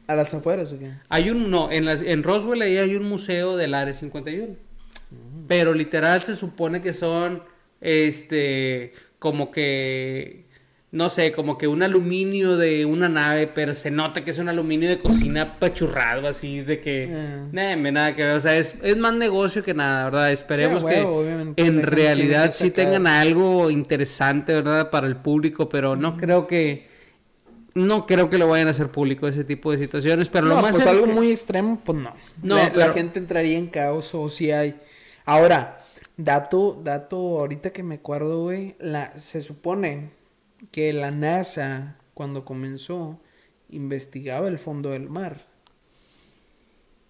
¿A las afueras o qué? Hay un, no, en, las, en Roswell ahí hay un museo del Área 51. Mm. Pero literal se supone que son, este, como que, no sé, como que un aluminio de una nave, pero se nota que es un aluminio de cocina pachurrado, así, de que, Ah. nada, nada que ver, o sea, es, es más negocio que nada, ¿verdad? Esperemos Sí, a huevo, que en realidad sí tengan algo interesante, ¿verdad? Para el público, pero no creo que... No creo que lo vayan a hacer público ese tipo de situaciones, pero lo más pues algo muy extremo, pues no. No, la, gente entraría en caos o si hay. Ahora, dato, dato, ahorita que me acuerdo, güey, la, se supone que la NASA, cuando comenzó, investigaba el fondo del mar.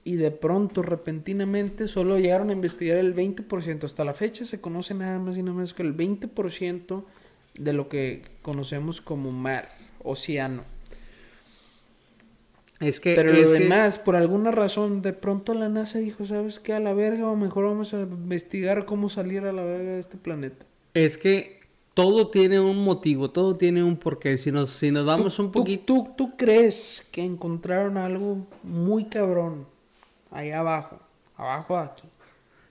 Y de pronto, repentinamente, solo llegaron a investigar el 20%. Hasta la fecha se conoce nada más y nada más que el 20% de lo que conocemos como mar, océano. Es que, Pero es lo que- demás, por alguna razón, de pronto la NASA dijo, ¿sabes qué? A la verga, o mejor vamos a investigar cómo salir a la verga de este planeta. Es que todo tiene un motivo, todo tiene un porqué. Si nos, si nos vamos un ¿Tú- poquito... ¿Tú, tú crees que encontraron algo muy cabrón ahí abajo? Abajo de aquí.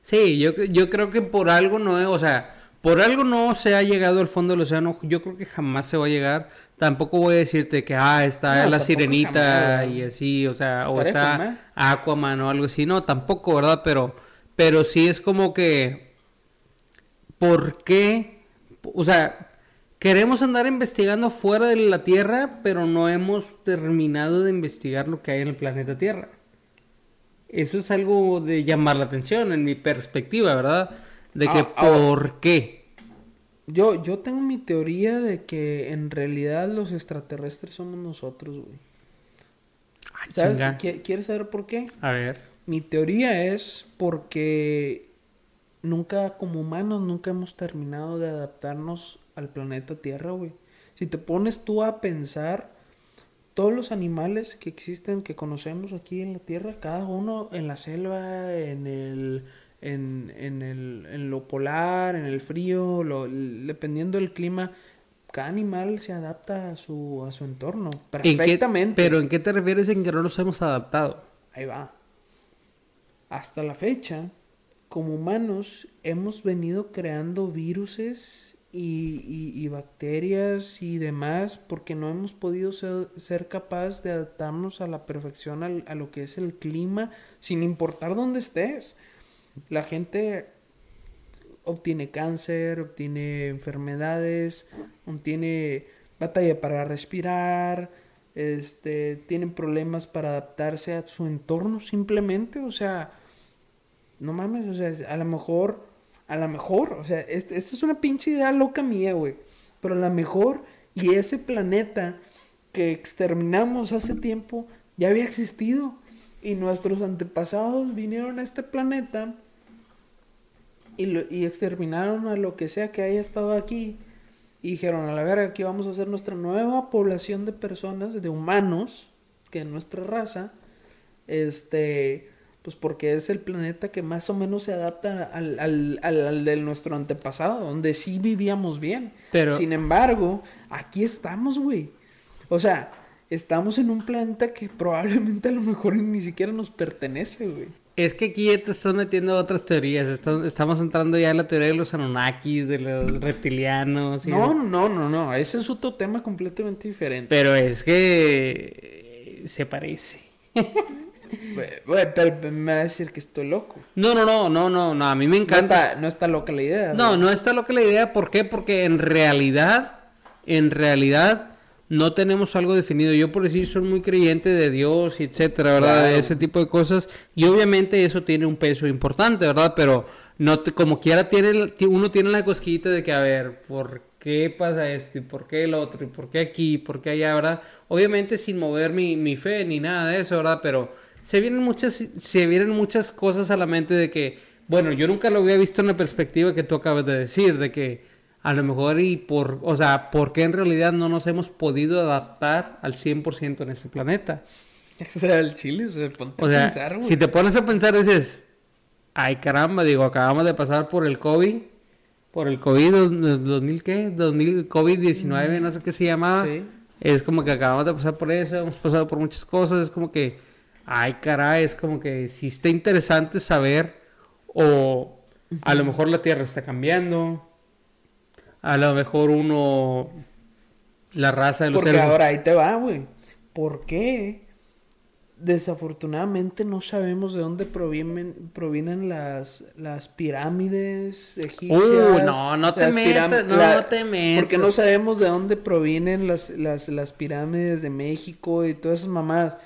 Sí, yo, yo creo que por algo no, es- o sea, por algo no se ha llegado al fondo del océano. Yo creo que jamás se va a llegar. Tampoco voy a decirte que, ah, está No, la sirenita jamás, y así, o sea, o está. Aquaman o algo así. No, tampoco, ¿verdad? Pero, pero sí es como que, ¿por qué? O sea, queremos andar investigando fuera de la Tierra, pero no hemos terminado de investigar lo que hay en el planeta Tierra. Eso es algo de llamar la atención en mi perspectiva, ¿verdad? De que Ah, por qué. Yo, yo tengo mi teoría de que en realidad los extraterrestres somos nosotros, güey. ¿Sabes? chinga. ¿Qui- ¿Quieres saber por qué? A ver. Mi teoría es porque nunca, como humanos, nunca hemos terminado de adaptarnos al planeta Tierra, güey. Si te pones tú a pensar, todos los animales que existen, que conocemos aquí en la Tierra, cada uno en la selva, en el, en, en el, en lo polar, en el frío, lo, dependiendo del clima, cada animal se adapta a su, a su entorno ¿En qué- perfectamente. pero ¿en qué te refieres en que no nos hemos adaptado? Ahí va. Hasta la fecha, como humanos, hemos venido creando viruses y, y- y bacterias y demás porque no hemos podido ser, ser capaz de adaptarnos a la perfección al- a lo que es el clima, sin importar dónde estés. La gente obtiene cáncer, obtiene enfermedades, obtiene batalla para respirar, este, tienen problemas para adaptarse a su entorno simplemente, o sea, no mames, o sea, a lo mejor, a lo mejor, o sea, este- esta es una pinche idea loca mía, güey, pero a lo mejor, y ese planeta que exterminamos hace tiempo ya había existido, y nuestros antepasados vinieron a este planeta y, lo- y exterminaron a lo que sea que haya estado aquí Y dijeron, a la verga, aquí vamos a hacer nuestra nueva población de personas, de humanos, que es nuestra raza, este, pues porque es el planeta que más o menos se adapta al, al, al, de nuestro antepasado, donde sí vivíamos bien. Pero... Sin embargo, aquí estamos, güey. O sea, estamos en un planeta que probablemente a lo mejor ni siquiera nos pertenece, güey. Es que aquí ya te estás metiendo otras teorías. estamos entrando ya en la teoría de los Anunnakis, de los reptilianos. no, no, no, no. Ese es otro tema completamente diferente. Pero es que se parece. pero me va a decir que estoy loco. No, no, no, no, no, no. A mí me encanta. No está, loca la idea. No, no está loca la idea. ¿Por qué? Porque en realidad, en realidad no tenemos algo definido. Yo por decir soy muy creyente de Dios etcétera, ¿verdad? Ese tipo de cosas. Y obviamente eso tiene un peso importante, ¿verdad? Pero no como quiera tiene uno tiene la cosquita de que a ver, ¿por qué pasa esto? ¿Y por qué el otro? ¿Y por qué aquí? ¿Y por qué allá, verdad? Obviamente sin mover mi, mi fe ni nada de eso, ¿verdad? Pero se vienen muchas se vienen muchas cosas a la mente de que bueno, yo nunca lo había visto en la perspectiva que tú acabas de decir, de que a lo mejor y por, o sea, ¿por qué en realidad no nos hemos podido adaptar al 100% en este planeta? O sea, el chile, o sea, ponte a pensar, Si te pones a pensar, dices, ay caramba, digo, acabamos de pasar por el COVID, por el COVID, 2000, ¿qué? 2000, COVID-19, no sé qué se llamaba. Sí. Es como que acabamos de pasar por eso, hemos pasado por muchas cosas, es como que, ay caray, es como que si está interesante saber, o a lo mejor la Tierra está cambiando, a lo mejor uno la raza de los Porque ahora ahí te va, güey. ¿Por qué? Desafortunadamente no sabemos de dónde provienen, provienen las, las pirámides egipcias. Uh, no, no te metas, no, te metas. Porque no sabemos de dónde provienen las, las, las pirámides de México y todas esas mamadas.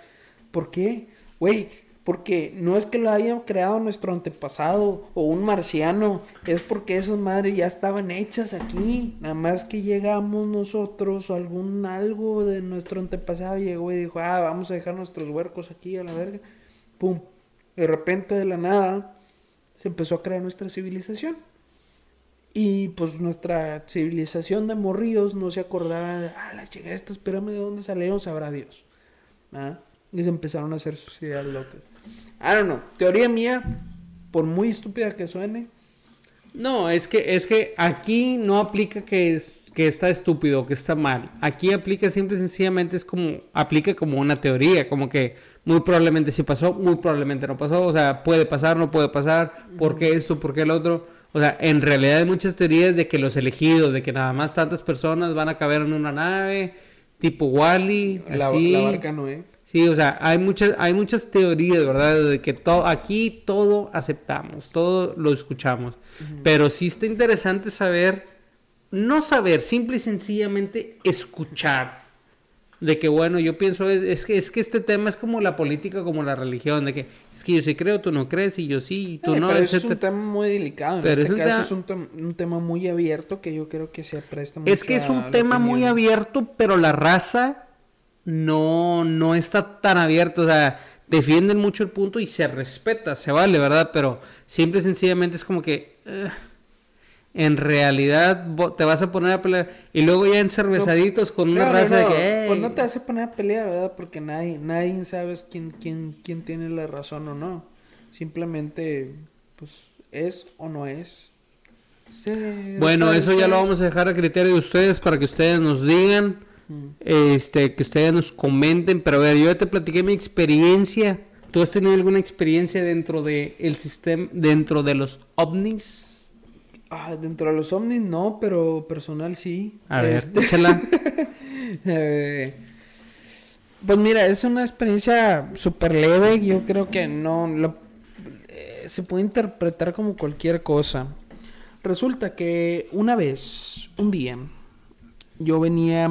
¿Por qué? Güey, porque no es que lo hayan creado nuestro antepasado o un marciano, es porque esas madres ya estaban hechas aquí. Nada más que llegamos nosotros o algún algo de nuestro antepasado llegó y dijo, ah, vamos a dejar nuestros huercos aquí a la verga. Pum. De repente de la nada se empezó a crear nuestra civilización. Y pues nuestra civilización de morríos no se acordaba de, ah, la chica, estas pirámides de dónde salieron, sabrá Dios. ¿Ah? Y se empezaron a hacer sociedades locas. I don't know. Teoría mía, por muy estúpida que suene. No, es que, es que aquí no aplica que, es, que está estúpido, que está mal. Aquí aplica simple y sencillamente es como, aplica como una teoría, como que muy probablemente sí pasó, muy probablemente no pasó. O sea, puede pasar, no puede pasar. ¿Por qué esto? ¿Por qué el otro? O sea, en realidad hay muchas teorías de que los elegidos, de que nada más tantas personas van a caber en una nave, tipo Wally, la, así. la barca Noé. Sí, o sea, hay muchas, hay muchas teorías, ¿verdad? De que todo, aquí todo aceptamos, todo lo escuchamos. Pero sí está interesante saber, no saber, simple y sencillamente escuchar. De que bueno, yo pienso, es, es, que, es que este tema es como la política, como la religión, de que es que yo sí creo, tú no crees, y yo sí, y tú no. Pero es un tema muy delicado. En pero este es caso un es un, tema muy abierto que yo creo que se presta mucho Es que es un tema muy abierto, pero la raza no, no está tan abierto, o sea, defienden mucho el punto y se respeta, se vale, ¿verdad? Pero siempre sencillamente es como que eh, en realidad te vas a poner a pelear y luego ya en cervezaditos con una raza de que... Pues no te vas a poner a pelear, ¿verdad? Porque nadie, nadie sabe quién, quién, quién tiene la razón o no. Simplemente, pues, es o no es. bueno, eso ya lo vamos a dejar a criterio de ustedes para que ustedes nos digan este, que ustedes nos comenten, pero a ver, yo ya te platiqué mi experiencia. ¿Tú has tenido alguna experiencia dentro de el sistema, dentro de los ovnis? Ah, dentro de los ovnis no, pero personal sí. A ver, este. Eh, pues mira, es una experiencia súper leve. Yo creo que no lo, eh, se puede interpretar como cualquier cosa. Resulta que una vez, un día, yo venía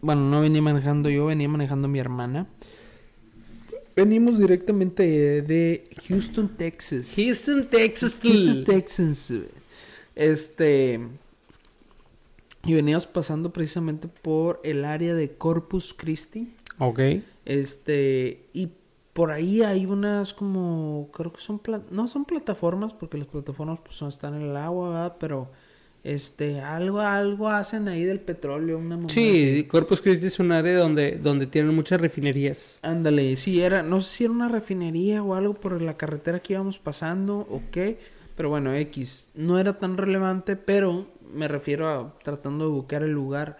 bueno, no venía manejando yo, venía manejando mi hermana. Venimos directamente de Houston, Texas. Houston, Texas. Houston, Texas. Este. Y veníamos pasando precisamente por el área de Corpus Christi. Ok. Este. Y por ahí hay unas como. Creo que son. No son plataformas, porque las plataformas pues están en el agua, ¿verdad? Pero Este, algo, algo hacen ahí del petróleo, una Sí, Corpus Christi es un área donde, donde tienen muchas refinerías. Ándale, sí, era, no sé si era una refinería o algo por la carretera que íbamos pasando o qué, pero bueno, X, no era tan relevante, pero me refiero a tratando de buscar el lugar.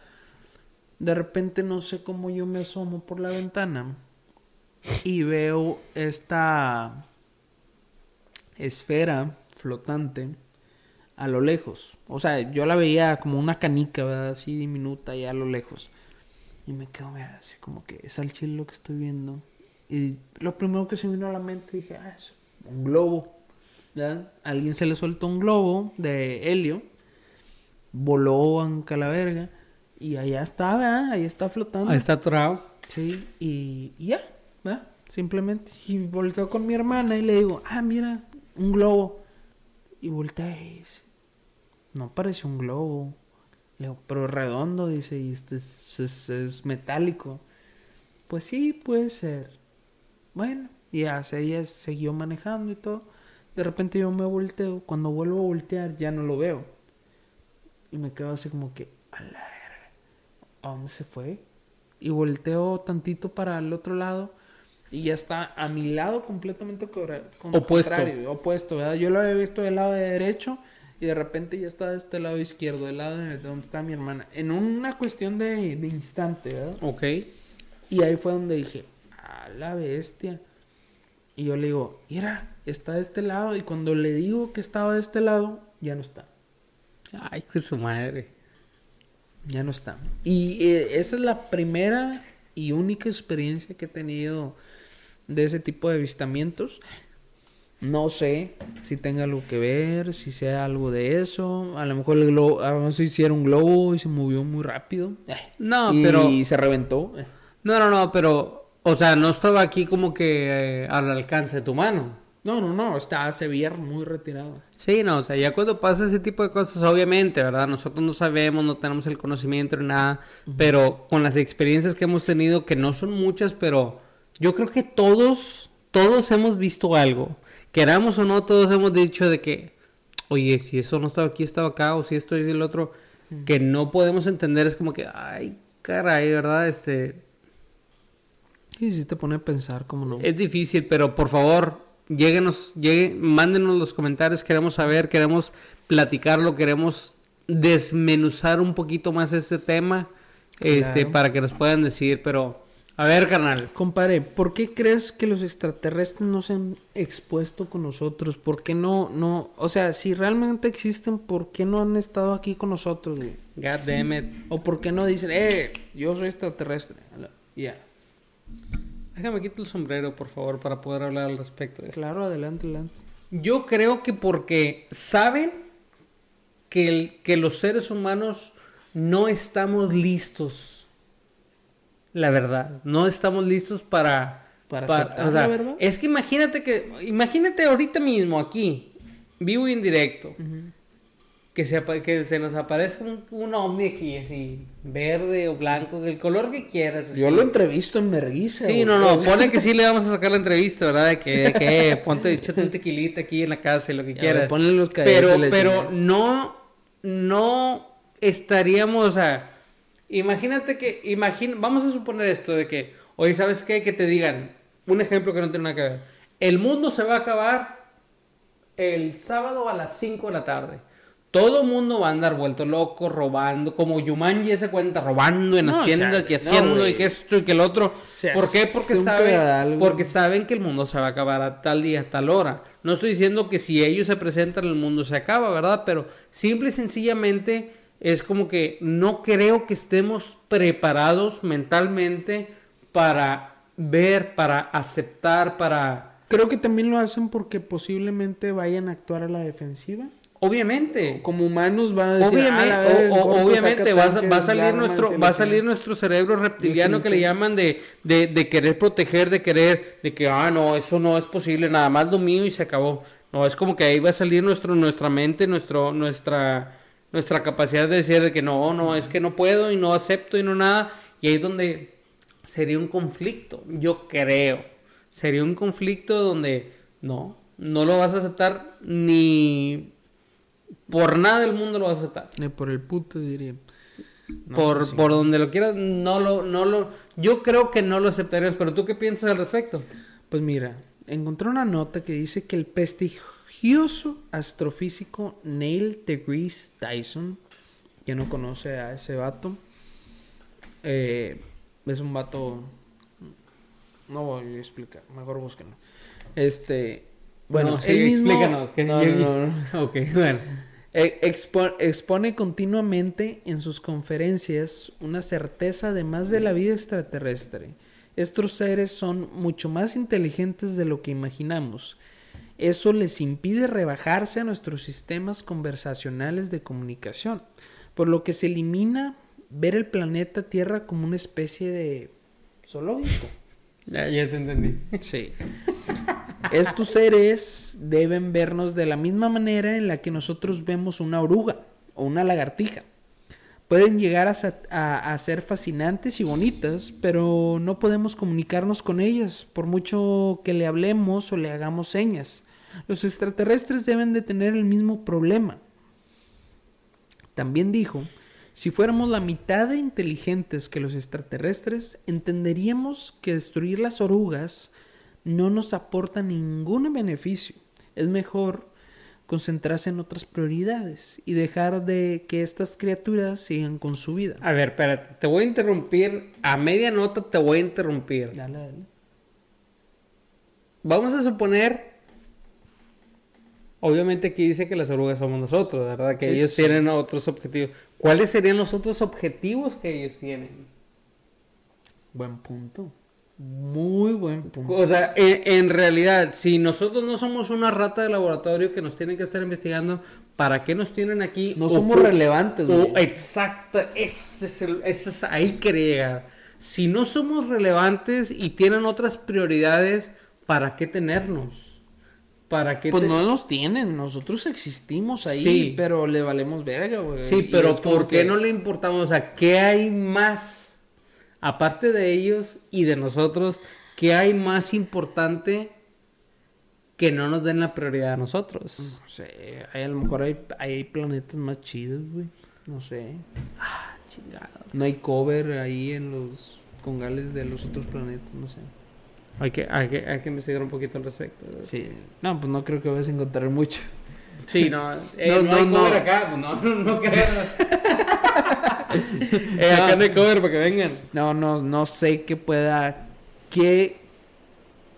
De repente no sé cómo yo me asomo por la ventana y veo esta esfera flotante a lo lejos. O sea, yo la veía como una canica, ¿verdad? Así diminuta y a lo lejos. Y me quedo, mira, así como que es al chile lo que estoy viendo. Y lo primero que se me vino a la mente dije, ah, es un globo. ¿verdad? A alguien se le soltó un globo de helio. Voló en calaverga. Y allá está, ¿verdad? Ahí está flotando. Ahí está atorado. Sí, y, y ya, ¿verdad? Simplemente. Y volteo con mi hermana y le digo, ah, mira, un globo. Y voltea y dice, no parece un globo. Le digo, pero redondo, dice, y este es, es- es metálico. Pues sí, puede ser. Bueno, y ya, ella siguió manejando y todo. De repente yo me volteo. Cuando vuelvo a voltear, ya no lo veo. Y me quedo así como que, a la verga, ¿a dónde se fue? Y volteo tantito para el otro lado. Y ya está a mi lado completamente Opuesto. contrario, opuesto, ¿verdad? Yo lo había visto del lado de derecho y de repente ya está de este lado izquierdo, del lado de donde está mi hermana. En una cuestión de, de instante, ¿verdad? Ok. Y ahí fue donde dije, a la bestia. Y yo le digo, mira, está de este lado. Y cuando le digo que estaba de este lado, ya no está. Ay, pues su madre. Ya no está. Y eh, esa es la primera y única experiencia que he tenido de ese tipo de avistamientos. No sé si tenga algo que ver, si sea algo de eso. A lo mejor el globo, a lo mejor hicieron un globo y se movió muy rápido. Eh, No, y pero. se reventó. Eh. No, no, no, pero. O sea, no estaba aquí como que eh, al alcance de tu mano. No, no, no, está Sevier muy retirado. Sí, no, o sea, ya cuando pasa ese tipo de cosas, obviamente, ¿verdad? Nosotros no sabemos, no tenemos el conocimiento ni nada, pero con las experiencias que hemos tenido, que no son muchas, pero yo creo que todos, todos hemos visto algo. Queramos o no, todos hemos dicho de que, oye, si eso no estaba aquí, estaba acá, o si esto es el otro, que no podemos entender, es como que, ay, caray, ¿verdad? Este, Sí, sí te pone a pensar, como no. es difícil, pero por favor, lléguenos, lleguen, mándenos los comentarios, queremos saber, queremos platicarlo, queremos desmenuzar un poquito más este tema, este, para que nos puedan decir, pero, a ver, carnal, Compare, ¿por qué crees que los extraterrestres no se han expuesto con nosotros? ¿Por qué no, no, o sea, si realmente existen, ¿por qué no han estado aquí con nosotros, güey? god damn it. ¿O por qué no dicen, eh, yo soy extraterrestre? Ya. Déjame quitar el sombrero, por favor, para poder hablar al respecto de esto. Claro, adelante, adelante. Yo creo que porque saben que, el- que los seres humanos no estamos listos. La verdad, no estamos listos para... Para aceptar la verdad. Es que imagínate que... Imagínate ahorita mismo aquí, vivo y en directo, que, se, que se nos aparezca un, un ovni aquí, así, verde o blanco, el color que quieras. así. Yo lo entrevisto en Merguiza. Sí, no, no, pone que sí le vamos a sacar la entrevista, ¿verdad? De que, de que eh, ponte, échate un tequilita aquí en la casa y lo que Ya, quieras. ponle los Pero, pero no, no estaríamos, o sea, imagínate que, imagina, vamos a suponer esto de que, oye, ¿sabes qué? Que te digan, un ejemplo que no tiene nada que ver. El mundo se va a acabar el sábado a las 5 de la tarde. Todo el mundo va a andar vuelto loco, robando, como Yumanji se cuenta, robando en las No, tiendas y no, haciendo y que esto y que el otro. Se ¿Por qué? Porque saben, porque saben que el mundo se va a acabar a tal día, a tal hora. No estoy diciendo que si ellos se presentan el mundo se acaba, ¿verdad? Pero simple y sencillamente es como que no creo que estemos preparados mentalmente para ver, para aceptar, para... Creo que también lo hacen porque posiblemente vayan a actuar a la defensiva. Obviamente. Como humanos van a decir, Obviamente, "Ah, verga, o- o- obviamente va, va a salir nuestro va a salir chingada". nuestro cerebro reptiliano que le llaman de, de, de querer proteger, de querer, de que ah no, eso no es posible, nada más lo mío y se acabó. No, es como que ahí va a salir nuestro, nuestra mente, nuestro, nuestra, nuestra capacidad de decir de que no, no, es que no puedo y no acepto y no nada. Y ahí es donde sería un conflicto, yo creo. Sería un conflicto donde no, no lo vas a aceptar ni por nada del mundo lo vas a aceptar. Eh, por el puto diría. No, por, sí. por donde lo quieras, no lo, no lo, yo creo que no lo aceptarías, pero tú qué piensas al respecto? Pues mira, encontré una nota que dice que el prestigioso astrofísico Neil deGrasse Tyson, que no conoce a ese vato, eh, es un vato... No voy a explicar, mejor búsquenlo. Este... Bueno, No, sí, él mismo... explícanos. que No, yo- no, no. Ok, bueno. Eh, expo- expone continuamente en sus conferencias una certeza de más de la vida extraterrestre. Estos seres son mucho más inteligentes de lo que imaginamos. Eso les impide rebajarse a nuestros sistemas conversacionales de comunicación, por lo que se elimina ver el planeta Tierra como una especie de zoológico. Ya, ya te entendí. Sí. Estos seres deben vernos de la misma manera en la que nosotros vemos una oruga o una lagartija. Pueden llegar a, sa- a- a ser fascinantes y bonitas, pero no podemos comunicarnos con ellas por mucho que le hablemos o le hagamos señas. Los extraterrestres deben de tener el mismo problema. También dijo, si fuéramos la mitad de inteligentes que los extraterrestres, entenderíamos que destruir las orugas no nos aporta ningún beneficio. Es mejor concentrarse en otras prioridades y dejar de que estas criaturas sigan con su vida. A ver, espérate, te voy a interrumpir. A media nota te voy a interrumpir. Dale, dale. Vamos a suponer. Obviamente aquí dice que las orugas somos nosotros, ¿verdad? Que Sí, ellos sí. tienen otros objetivos. ¿Cuáles serían los otros objetivos que ellos tienen? Buen punto. Muy buen punto. O sea, en, en realidad, si nosotros no somos una rata de laboratorio que nos tienen que estar investigando, ¿para qué nos tienen aquí? No O somos relevantes, güey. exacto, ese es el, ese es ahí quería llegar. Si no somos relevantes y tienen otras prioridades, ¿para qué tenernos? ¿Para qué Pues te- no nos tienen, nosotros existimos ahí, Sí. pero le valemos verga, güey. Sí, pero ¿por qué que- no le importamos? O sea, ¿qué hay más? Aparte de ellos y de nosotros, ¿qué hay más importante que no nos den la prioridad a nosotros? No sé, hay- a lo mejor hay, hay planetas más chidos, güey. No sé. Chingado. No hay cover ahí en los congales de los otros planetas, no sé. Hay que, hay que, hay que investigar un poquito al respecto. Sí. No, pues no creo que vayas a encontrar mucho. Sí, no. eh, No, no, hay no, cover no. acá. Pues no, no, no creo. eh, acá no hay cover para que vengan. No, no, no sé qué pueda. que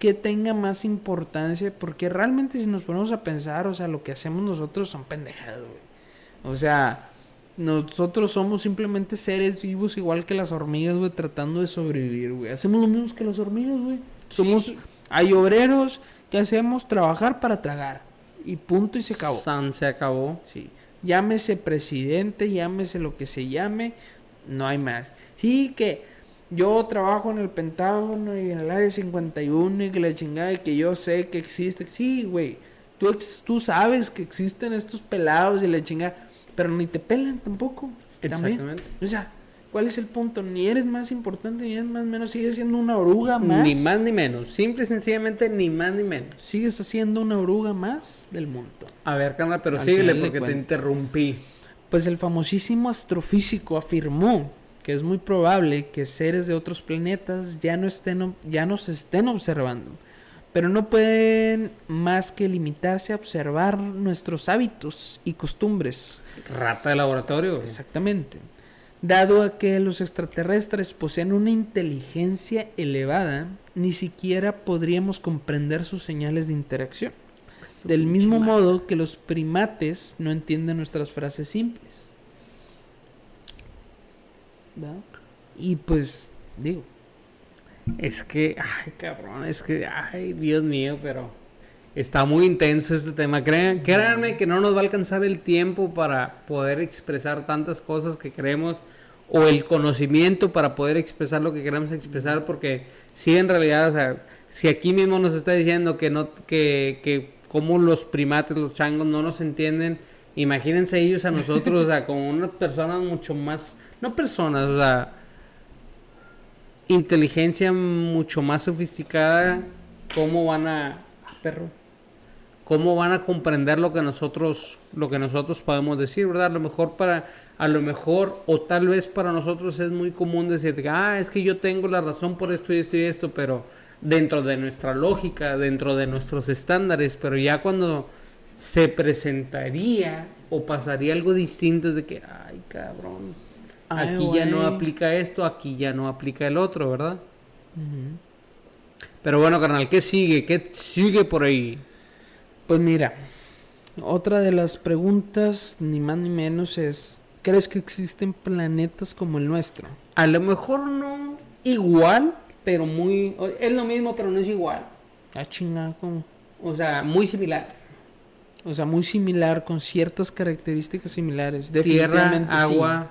que tenga más importancia, porque realmente si nos ponemos a pensar, o sea, lo que hacemos nosotros son pendejadas, güey. O sea, nosotros somos simplemente seres vivos igual que las hormigas, güey, tratando de sobrevivir, güey. Hacemos lo mismo que las hormigas, güey. Somos, Sí. hay obreros que hacemos trabajar para tragar. Y punto y se acabó. San se acabó. Sí. Llámese presidente, llámese lo que se llame, no hay más. Sí, que yo trabajo en el Pentágono y en el área 51 y que la chingada y que yo sé que existe. Sí, güey. Tú, ex- tú sabes que existen estos pelados y la chingada, pero ni te pelan tampoco. También. Exactamente. O sea, ¿cuál es el punto? Ni eres más importante, ni eres más menos. Sigues siendo una oruga más. Ni más ni menos. Simple y sencillamente, ni más ni menos. Sigues siendo una oruga más del mundo. A ver, carnal, pero Al síguele porque te interrumpí. Pues el famosísimo astrofísico afirmó que es muy probable que seres de otros planetas ya no estén ya nos estén observando, pero no pueden más que limitarse a observar nuestros hábitos y costumbres. Rata de laboratorio. Exactamente. Dado a que los extraterrestres poseen una inteligencia elevada, ni siquiera podríamos comprender sus señales de interacción. Su Del mismo modo que los primates no entienden nuestras frases simples. Y pues, digo, Es que, ay, cabrón, es que, ay, Dios mío, pero está muy intenso este tema. Crean, créanme que no nos va a alcanzar el tiempo para poder expresar tantas cosas que queremos o el conocimiento para poder expresar lo que queremos expresar, porque sí, en realidad, o sea, si aquí mismo nos está diciendo que no, que, que como los primates, los changos no nos entienden, imagínense ellos a nosotros, o sea, como unas personas mucho más, no personas, o sea, inteligencia mucho más sofisticada, ¿cómo van a... Ah, perro. Cómo van a comprender lo que nosotros lo que nosotros podemos decir, ¿verdad? A lo mejor para a lo mejor o tal vez para nosotros es muy común decir, ah, es que yo tengo la razón por esto y esto y esto, pero dentro de nuestra lógica, dentro de nuestros estándares, pero ya cuando se presentaría o pasaría algo distinto es de que, ay, cabrón, Ay, aquí ya no aplica esto, aquí ya no aplica el otro, ¿verdad? Pero bueno, carnal, ¿qué sigue? ¿Qué sigue por ahí? Pues mira, otra de las preguntas, ni más ni menos, es: ¿crees que existen planetas como el nuestro? A lo mejor no igual, pero muy... Es lo mismo, pero no es igual. Ah, chingada, ¿cómo? O sea, muy similar. O sea, muy similar, con ciertas características similares. Tierra, sí. agua,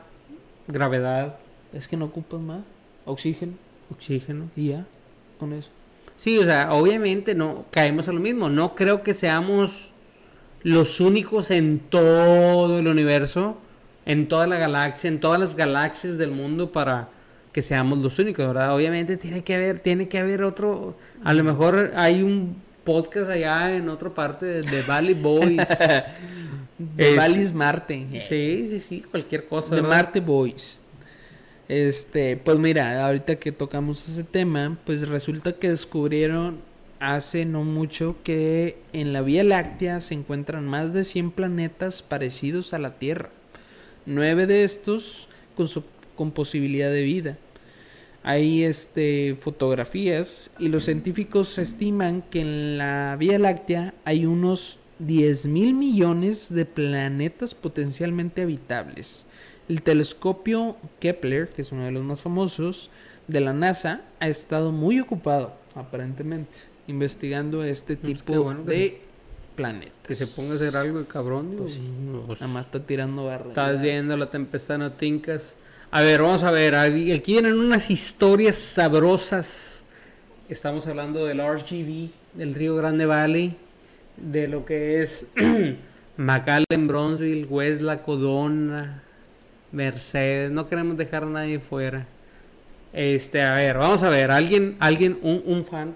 gravedad, Es que no ocupas más. Oxígeno oxígeno. y ya, con eso. Sí, o sea, obviamente no caemos a lo mismo. No creo que seamos los únicos en todo el universo, en toda la galaxia, en todas las galaxias del mundo para que seamos los únicos, ¿verdad? Obviamente tiene que haber, tiene que haber otro. A lo mejor hay un podcast allá en otra parte de, de Valley Boys. De Valis Marte. sí, sí, sí, cualquier cosa. De. Marte Boys. Este, pues mira, ahorita que tocamos ese tema, pues resulta que descubrieron hace no mucho que en la Vía Láctea se encuentran más de 100 planetas parecidos a la Tierra. Nueve de estos con, su- con posibilidad de vida. Hay este, fotografías y los científicos estiman que en la Vía Láctea hay unos 10 mil millones de planetas potencialmente habitables. El telescopio Kepler, que es uno de los más famosos de la NASA, ha estado muy ocupado, aparentemente, investigando este Pues tipo bueno de planetas. Que se ponga a hacer algo de cabrón. Pues pues, Nada más está tirando barra. Estás viendo la tempestad, no tincas. A ver, vamos a ver. Aquí vienen unas historias sabrosas. Estamos hablando del RGV, del Río Grande Valley, de lo que es McAllen, Bronzeville, Westla, Codona, Mercedes. No queremos dejar a nadie fuera. Este, a ver, vamos a ver. Alguien, alguien, un, un fan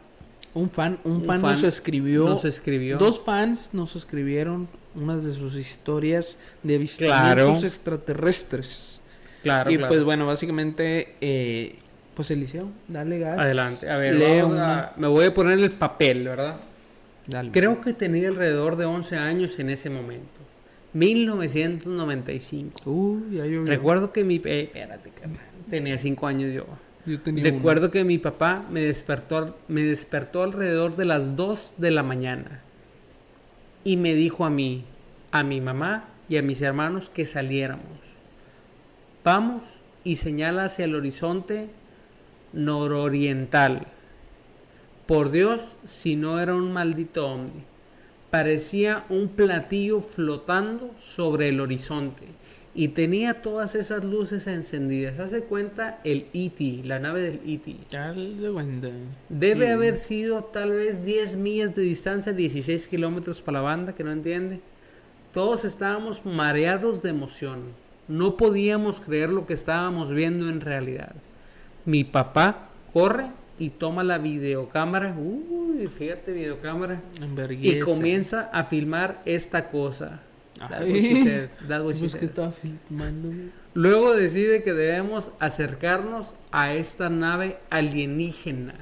Un fan, un Un fan, fan nos escribió. nos escribió. Dos fans nos escribieron unas de sus historias de avistamientos Claro. extraterrestres. Claro, y claro. pues bueno, básicamente, eh, pues Eliseo, dale gas. Adelante. A ver, Lee vamos a- una. me voy a poner el papel, ¿verdad? Dale. Creo que tenía alrededor de 11 años en ese momento. 1995. Uy, ya llovió. Recuerdo que mi... eh, espérate. Tenía 5 años yo. Yo tenía uno. Recuerdo que mi papá me despertó, me despertó alrededor de las 2 de la mañana. Y me dijo a mí, a mi mamá y a mis hermanos que saliéramos. Vamos y señala hacia el horizonte nororiental. Por Dios, si no era un maldito ovni. Parecía un platillo flotando sobre el horizonte y tenía todas esas luces encendidas. Hace cuenta el E.T., la nave del E.T. Debe Mm. haber sido tal vez 10 millas de distancia, 16 kilómetros para la banda que no entiende. Todos estábamos mareados de emoción. No podíamos creer lo que estábamos viendo en realidad. Mi papá corre y toma la videocámara. Uy, fíjate, videocámara. Y comienza a filmar esta cosa. Said, Pues que. Luego decide que debemos acercarnos a esta nave alienígena.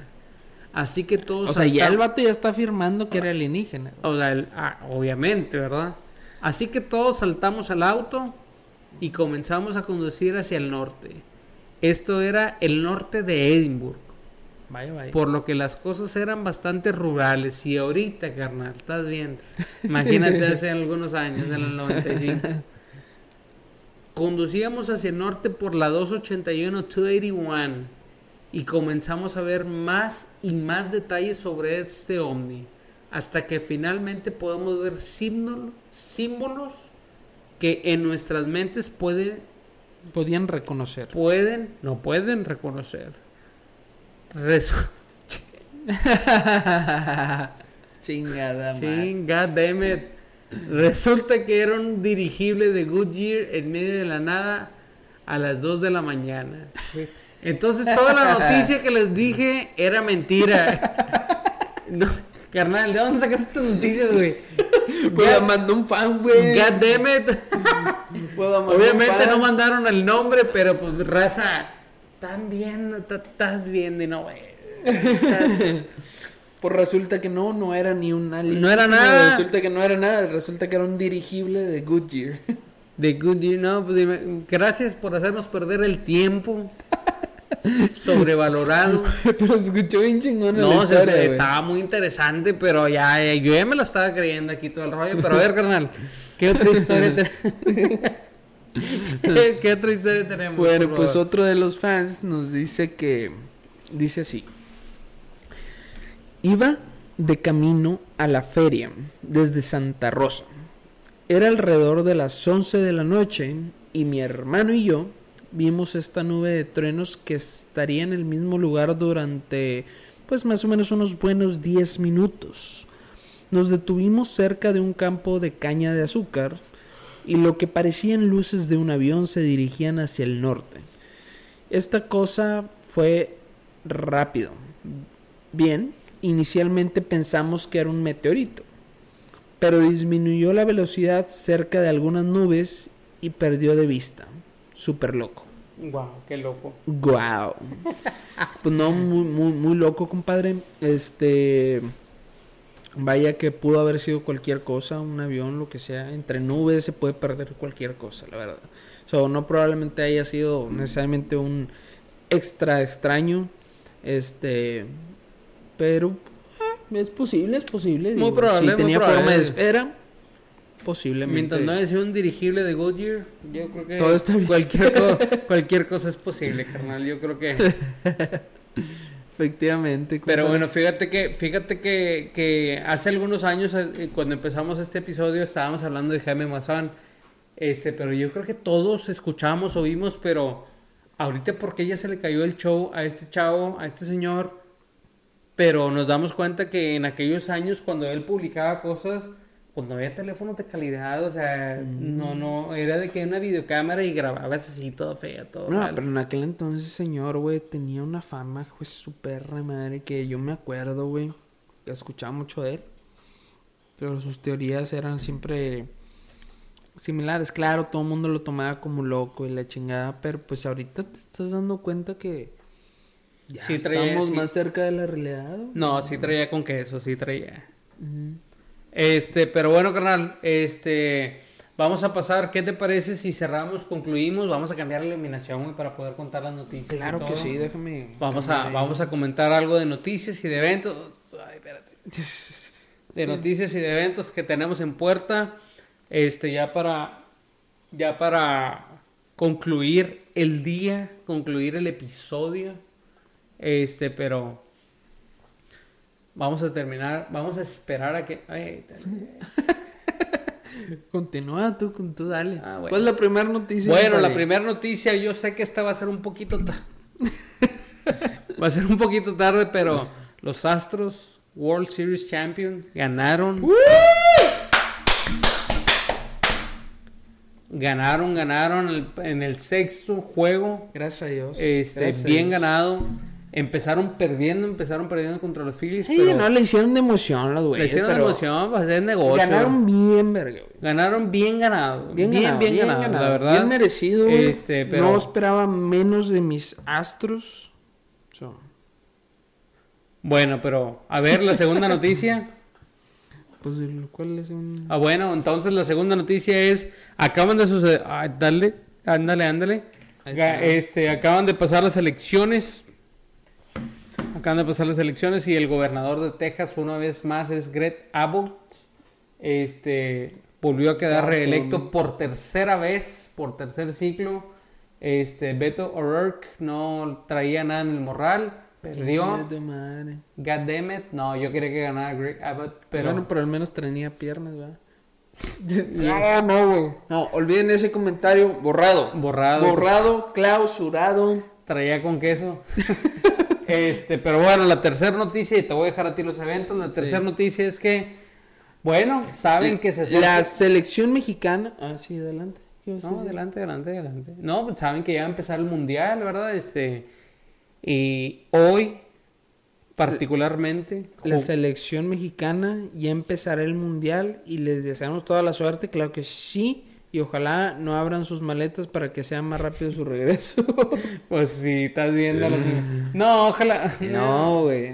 Así que todos O sea, ya el vato ya está afirmando que era alienígena. o sea, el- ah, obviamente, ¿verdad? Así que todos saltamos al auto y comenzamos a conducir hacia el norte. Esto era el norte de Edimburgo, Vaya, vaya. por lo que las cosas eran bastante rurales. Y ahorita, carnal, estás viendo. Imagínate hace algunos años, en el 95. Conducíamos hacia el norte por la 281-281 y comenzamos a ver más y más detalles sobre este ovni, hasta que finalmente podemos ver símbolo- símbolos que en nuestras mentes puede- Podían reconocer. pueden, no pueden reconocer. Resu- Chingada, it. Resulta que era un dirigible de Goodyear en medio de la nada a las 2 de la mañana. Entonces toda la noticia que les dije era mentira. No, carnal, ¿de dónde sacaste estas noticias, güey? Pues la mandó un fan, güey. God damn it. Obviamente no mandaron el nombre, pero pues raza, están viendo, estás viendo y no, güey. Pues resulta que no, no era ni un alien. No era nada. Resulta que no era nada, resulta que era un dirigible de Goodyear. De Goodyear, no, pues dime, gracias por hacernos perder el tiempo. Sobrevalorado. Pero escuchó bien chingón No, la historia, estaba muy interesante, pero ya, ya, yo ya me la estaba creyendo aquí todo el rollo. Pero a ver, carnal, ¿qué otra historia tenemos? ¿Qué, otra historia tenemos? Bueno, pues favor? otro de los fans nos dice que dice así. Iba de camino a la feria desde Santa Rosa. Era alrededor de las 11 de la noche y mi hermano y yo vimos esta nube de truenos que estaría en el mismo lugar durante pues más o menos unos buenos 10 minutos. Nos detuvimos cerca de un campo de caña de azúcar y lo que parecían luces de un avión se dirigían hacia el norte. Esta cosa fue rápido. Bien, inicialmente pensamos que era un meteorito, pero disminuyó la velocidad cerca de algunas nubes y perdió de vista. Súper loco. Guau, qué loco. Guau. Pues no, muy, muy, muy loco, compadre. Este. Vaya que pudo haber sido cualquier cosa, un avión, lo que sea. Entre nubes se puede perder cualquier cosa, la verdad. O sea, no probablemente haya sido necesariamente un extra extraño. Este. Pero. eh, es posible, es posible. Muy probable, Si tenía probable. forma de espera, posiblemente. Mientras no haya sido un dirigible de Goodyear, yo creo que Todo está bien. cualquier, co- cualquier cosa es posible, carnal. Yo creo que. Efectivamente. Pero bueno, fíjate que, fíjate que, que hace algunos años, eh, cuando empezamos este episodio, estábamos hablando de Jaime Maussan. Este, pero yo creo que todos escuchamos o vimos, pero ahorita porque ya se le cayó el show a este chavo, a este señor. Pero nos damos cuenta que en aquellos años, cuando él publicaba cosas, pues no había teléfonos de calidad, o sea, Mm. no, no, era de que una videocámara y grababas así todo feo, todo No, mal. pero en aquel entonces, señor, güey, tenía una fama, pues, su perra madre, que yo me acuerdo, güey, que escuchaba mucho de él. Pero sus teorías eran siempre similares. Claro, todo el mundo lo tomaba como loco y la chingada, pero pues ahorita te estás dando cuenta que ya Sí traía- estamos sí. más cerca de la realidad. güey. No, sí traía con queso, sí traía. Ujú. Este, pero bueno, carnal, este, vamos a pasar, ¿qué te parece si cerramos, concluimos? Vamos a cambiar la iluminación, para poder contar las noticias. y Claro que sí, déjame. Vamos a, ahí. vamos a comentar algo de noticias y de eventos. Ay, espérate. De noticias y de eventos que tenemos en puerta. Este, ya para, ya para concluir el día, concluir el episodio. Este, pero vamos a terminar, vamos a esperar a que. ay, Continúa tú, con- tú dale. Ah, bueno. ¿Cuál es la primera noticia? Bueno, la primera noticia, yo sé que esta va a ser un poquito tarde. va a ser un poquito tarde, pero los Astros World Series Champion ganaron. Ganaron, ganaron el- en el sexto juego. Gracias a Dios. Este, Gracias a bien Dios. ganado. Empezaron perdiendo, empezaron perdiendo contra los Phillies, Sí, pero no le hicieron de emoción los le güeyes. hicieron de pero emoción, pues es negocio. Ganaron bien, verga, güey. Ganaron bien ganado. Bien, Bien, ganado, bien, ganado, la verdad. Bien merecido. güey. Este, pero- No esperaba menos de mis astros. So, Bueno, pero a ver la segunda noticia. pues, ¿cuál es un...? Ah, bueno, entonces la segunda noticia es, acaban de suceder, ay, dale, ándale, ándale. Este, acaban de pasar las elecciones. Acaban de pasar las elecciones y el gobernador de Texas una vez más es Greg Abbott. Este, volvió a quedar reelecto por tercera vez, por tercer ciclo. Este, Beto O'Rourke no traía nada en el morral, perdió. Ay, de madre. God damn it. No, yo quería que ganara Greg Abbott, pero... Bueno, pero al menos tenía piernas, ¿verdad? no, no, güey. No, olviden ese comentario. Borrado. Borrado. Borrado, clausurado. traía con queso. este, pero bueno, la tercera noticia, y te voy a dejar a ti los eventos, la tercera Sí. noticia es que, bueno, saben que se La selección mexicana... Ah, sí, adelante. ¿Qué ibas a No, adelante, adelante, adelante. No, pues saben que ya va a empezar el mundial, ¿verdad? Este, y hoy particularmente. La selección mexicana ya empezará el mundial y les deseamos toda la suerte, claro que sí. Y ojalá no abran sus maletas para que sea más rápido su regreso. Pues sí, estás viendo. lo que- No, ojalá. no, güey.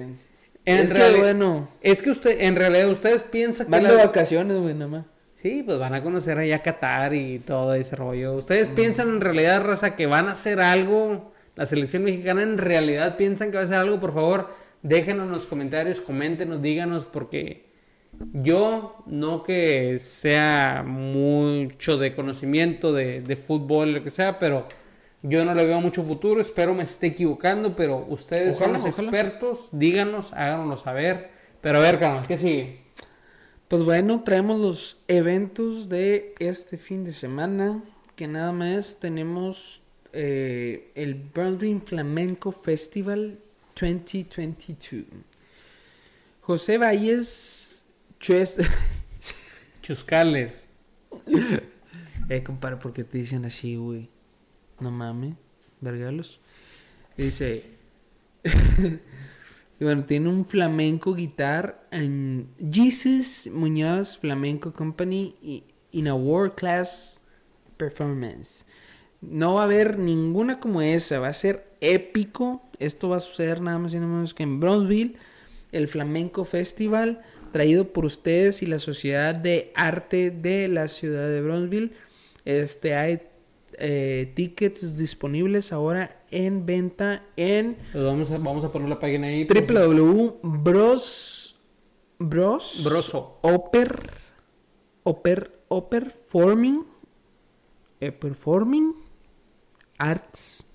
En es que bueno, Es que usted, en realidad, ustedes piensan que van la- de vacaciones, güey, nada más. Sí, pues van a conocer allá Qatar y todo ese rollo. ¿Ustedes piensan en realidad, Raza, que van a hacer algo? La selección mexicana en realidad piensan que va a hacer algo, por favor, déjenos en los comentarios, coméntenos, díganos, porque yo no que sea mucho de conocimiento de, de fútbol, lo que sea, pero yo no le veo mucho futuro, espero me esté equivocando, pero ustedes Ojalá, son los ojalá. expertos, díganos, háganoslo saber. Pero a ver, canal, ¿qué sigue? Pues bueno, traemos los eventos de este fin de semana. Que nada más tenemos eh, el Bernstein Flamenco Festival 2022. José Valles Chues. Chuscales. eh, compadre, ¿por qué te dicen así, güey? No mames, vergalos. Dice. y bueno, tiene un flamenco guitar en Jesus Muñoz Flamenco Company y in a world class performance. No va a haber ninguna como esa, va a ser épico. Esto va a suceder nada más y nada menos que en Bronzeville, el Flamenco Festival, traído por ustedes y la Sociedad de Arte de la ciudad de Bronzeville. Este hay eh, tickets disponibles ahora en venta en Pues vamos, a, vamos a poner la página ahí. por- www.bros bros Broso. oper oper oper forming eh, performing arts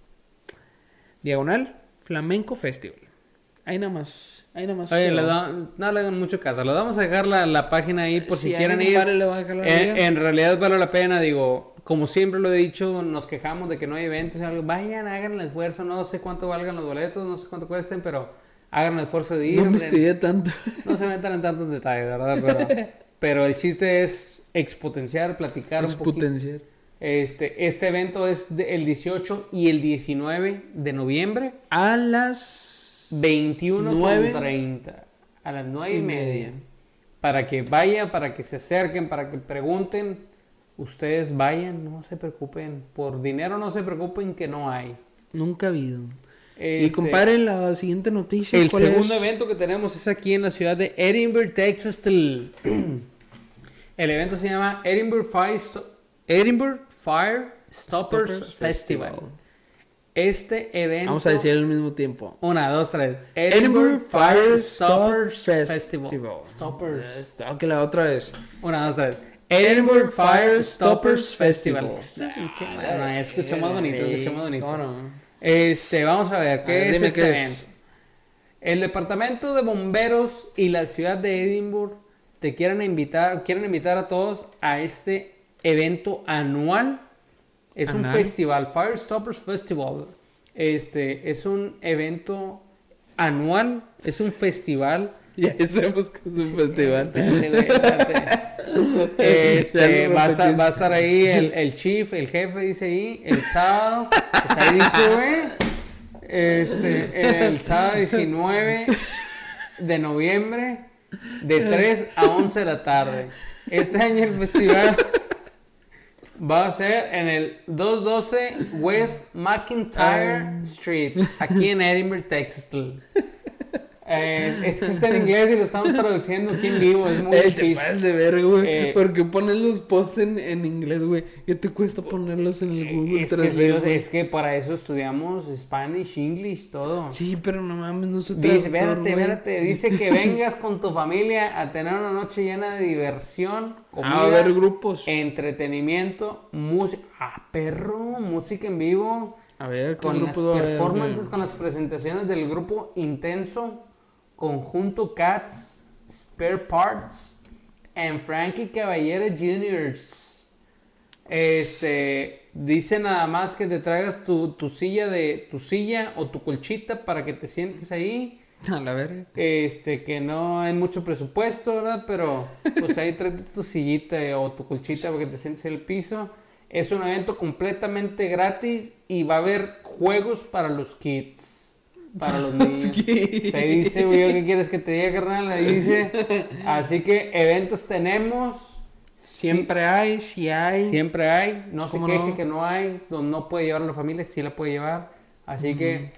diagonal flamenco festival ahí nada más ahí nada más Oye, le da- no le hagan mucho caso. Le vamos a dejar la, la página ahí por si Si quieren ir. compadre le va a dejar la En, realidad vale la pena, digo, como siempre lo he dicho, nos quejamos de que no hay eventos y algo. Vayan, hagan el esfuerzo. No sé cuánto valgan los boletos, no sé cuánto cuesten, pero hagan el esfuerzo de ir. no estudié tanto no se metan en tantos detalles, ¿verdad? Pero, pero el chiste es expotenciar, platicar un poquito. expotenciar Este, este evento es de- el 18 y el 19 de noviembre. a las 21 Nueve. con 30 a las 9 y media. Para que vayan, para que se acerquen, para que pregunten. Ustedes vayan, no se preocupen. Por dinero no se preocupen que no hay. nunca ha habido y Este, compare la siguiente noticia El ¿cuál segundo es? evento que tenemos es aquí en la ciudad de Edinburgh, Texas. El el evento se llama Edinburgh Fire, Edinburgh Fire Stoppers, Stoppers Festival. Festival. Este evento... vamos a decir al mismo tiempo Una, dos, tres. Edinburgh Fire Stoppers Festival. Festival. Stoppers. Ok, la otra vez. Una, dos, tres. Edinburgh Fire Stoppers Festival. Festival. No, más bonito, escucha más bonito. Este, vamos a ver, A ¿qué ver, es este qué evento? es. El departamento de bomberos y la ciudad de Edinburgh te quieren invitar, quieren invitar a todos a este evento anual. Es un festival, Fire Stoppers Festival. Este es un evento anual, es un festival. Ya sabemos que es un festival. Güey, espérate. Este, va, a va a estar ahí el, el chief, el jefe, dice ahí, el sábado. Pues ahí dice, güey. Este, el sábado 19 de noviembre, de 3 a 11 de la tarde. Este año el festival va a ser en el 212 West McIntyre Street, aquí en Edinburgh, Texas. Eh, es que está en inglés y lo estamos traduciendo aquí en vivo, es muy te difícil. pasas de ver, güey. Eh, porque pones los posts en, en inglés, güey. ¿Qué te cuesta ponerlos en el Google Es que, Translate, güey? es que para eso estudiamos Spanish, English, todo. Sí, pero no mames, no soy Dice, espérate, espérate, dice que vengas con tu familia a tener una noche llena de diversión, comida, a ver grupos. entretenimiento, música, ah, perro, música en vivo, A ver, ¿qué con las performances, güey? con las presentaciones del grupo Intenso, Conjunto Cats, Spare Parts, and Frankie Caballero Juniors. Este, dice nada más que te traigas tu, tu silla de tu silla o tu colchita para que te sientes ahí. A la verga. Este, que no hay mucho presupuesto, ¿verdad? Pero pues ahí tráete tu sillita o tu colchita para que te sientes en el piso. Es un evento completamente gratis y va a haber juegos para los kids. Para los niños. Se dice, güey, ¿qué quieres que te diga, carnal? Le dice. Así que eventos tenemos. Siempre hay, si hay. Siempre hay. No se ¿Cómo queje no? que no hay. Donde no puede llevar a la familia, sí la puede llevar. Así que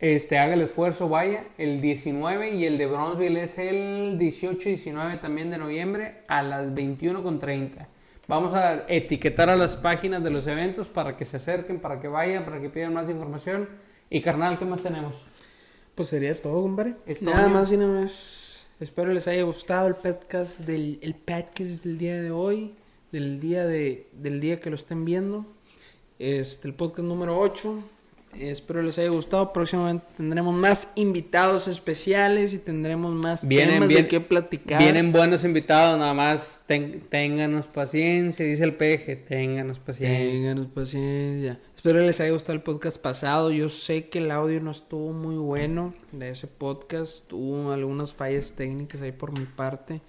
este, haga el esfuerzo, vaya. El 19 y el de Bronzeville es el 18 y 19 también de noviembre a las 21.30. Vamos a etiquetar a las páginas de los eventos para que se acerquen, para que vayan, para que pidan más información. Y carnal, ¿qué más tenemos? Pues sería todo, compadre. Nada más y nada más. Espero les haya gustado el podcast del, el podcast del día de hoy, del día de, del día que lo estén viendo. Este, el podcast número 8. Espero les haya gustado. Próximamente tendremos más invitados especiales y tendremos más Vienen, temas bien- de qué platicar. Vienen buenos invitados, nada más. ten- ténganos paciencia, dice el peje. Ténganos paciencia. Ténganos paciencia. Espero les haya gustado el podcast pasado. Yo sé que el audio no estuvo muy bueno de ese podcast. Tuvo algunas fallas técnicas ahí por mi parte.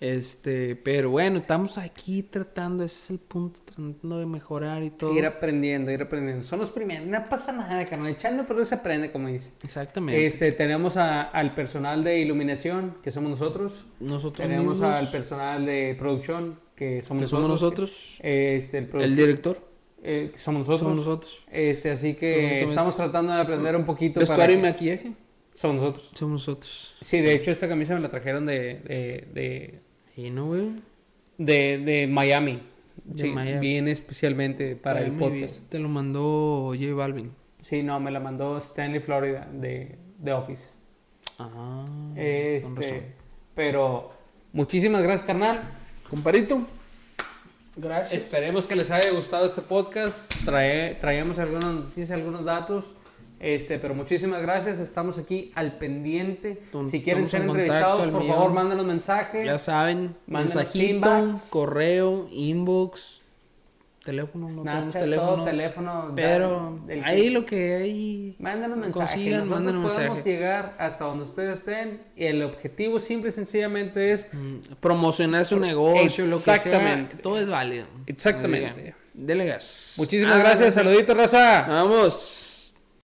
Este, pero bueno, estamos aquí tratando, ese es el punto, tratando de mejorar y todo. Ir aprendiendo, ir aprendiendo. Son los primeros. No pasa nada, carnal. Echando pero se aprende, como dice. Exactamente. Este, tenemos a- al personal de iluminación, que somos nosotros. nosotros Tenemos mismos, al personal de producción, que somos que somos nosotros. Este, el, El director, eh, somos nosotros. somos nosotros. Este, así que estamos tratando de aprender un poquito. para Vestuario y maquillaje, Somos nosotros. somos nosotros. Sí, de hecho, esta camisa me la trajeron de, de, de, Y no, güey. de, de Miami. De sí, Miami. viene especialmente para el podcast. Te lo mandó J Balvin. Sí, no, me la mandó Stanley Florida de, de Office. Ah. Este, pero muchísimas gracias, carnal. Comparito. Gracias. Esperemos que les haya gustado este podcast. Trae, traemos algunas noticias, algunos datos. Este, pero muchísimas gracias. Estamos aquí al pendiente. Ton- Si quieren ser en entrevistados, por millón. favor, mándenos mensaje. Ya saben, mensajito, inbox. correo, inbox, teléfono, no tenemos teléfonos, todo teléfono. pero que- ahí lo que hay, Mándenos mensaje. Consigan, Nosotros podemos mensaje. llegar hasta donde ustedes estén. Y el objetivo simple y sencillamente es mm, promocionar su negocio, lo que Exactamente. sea, todo es válido. Exactamente. Dele gas. Muchísimas Ah, gracias. Saludito, raza. Vamos.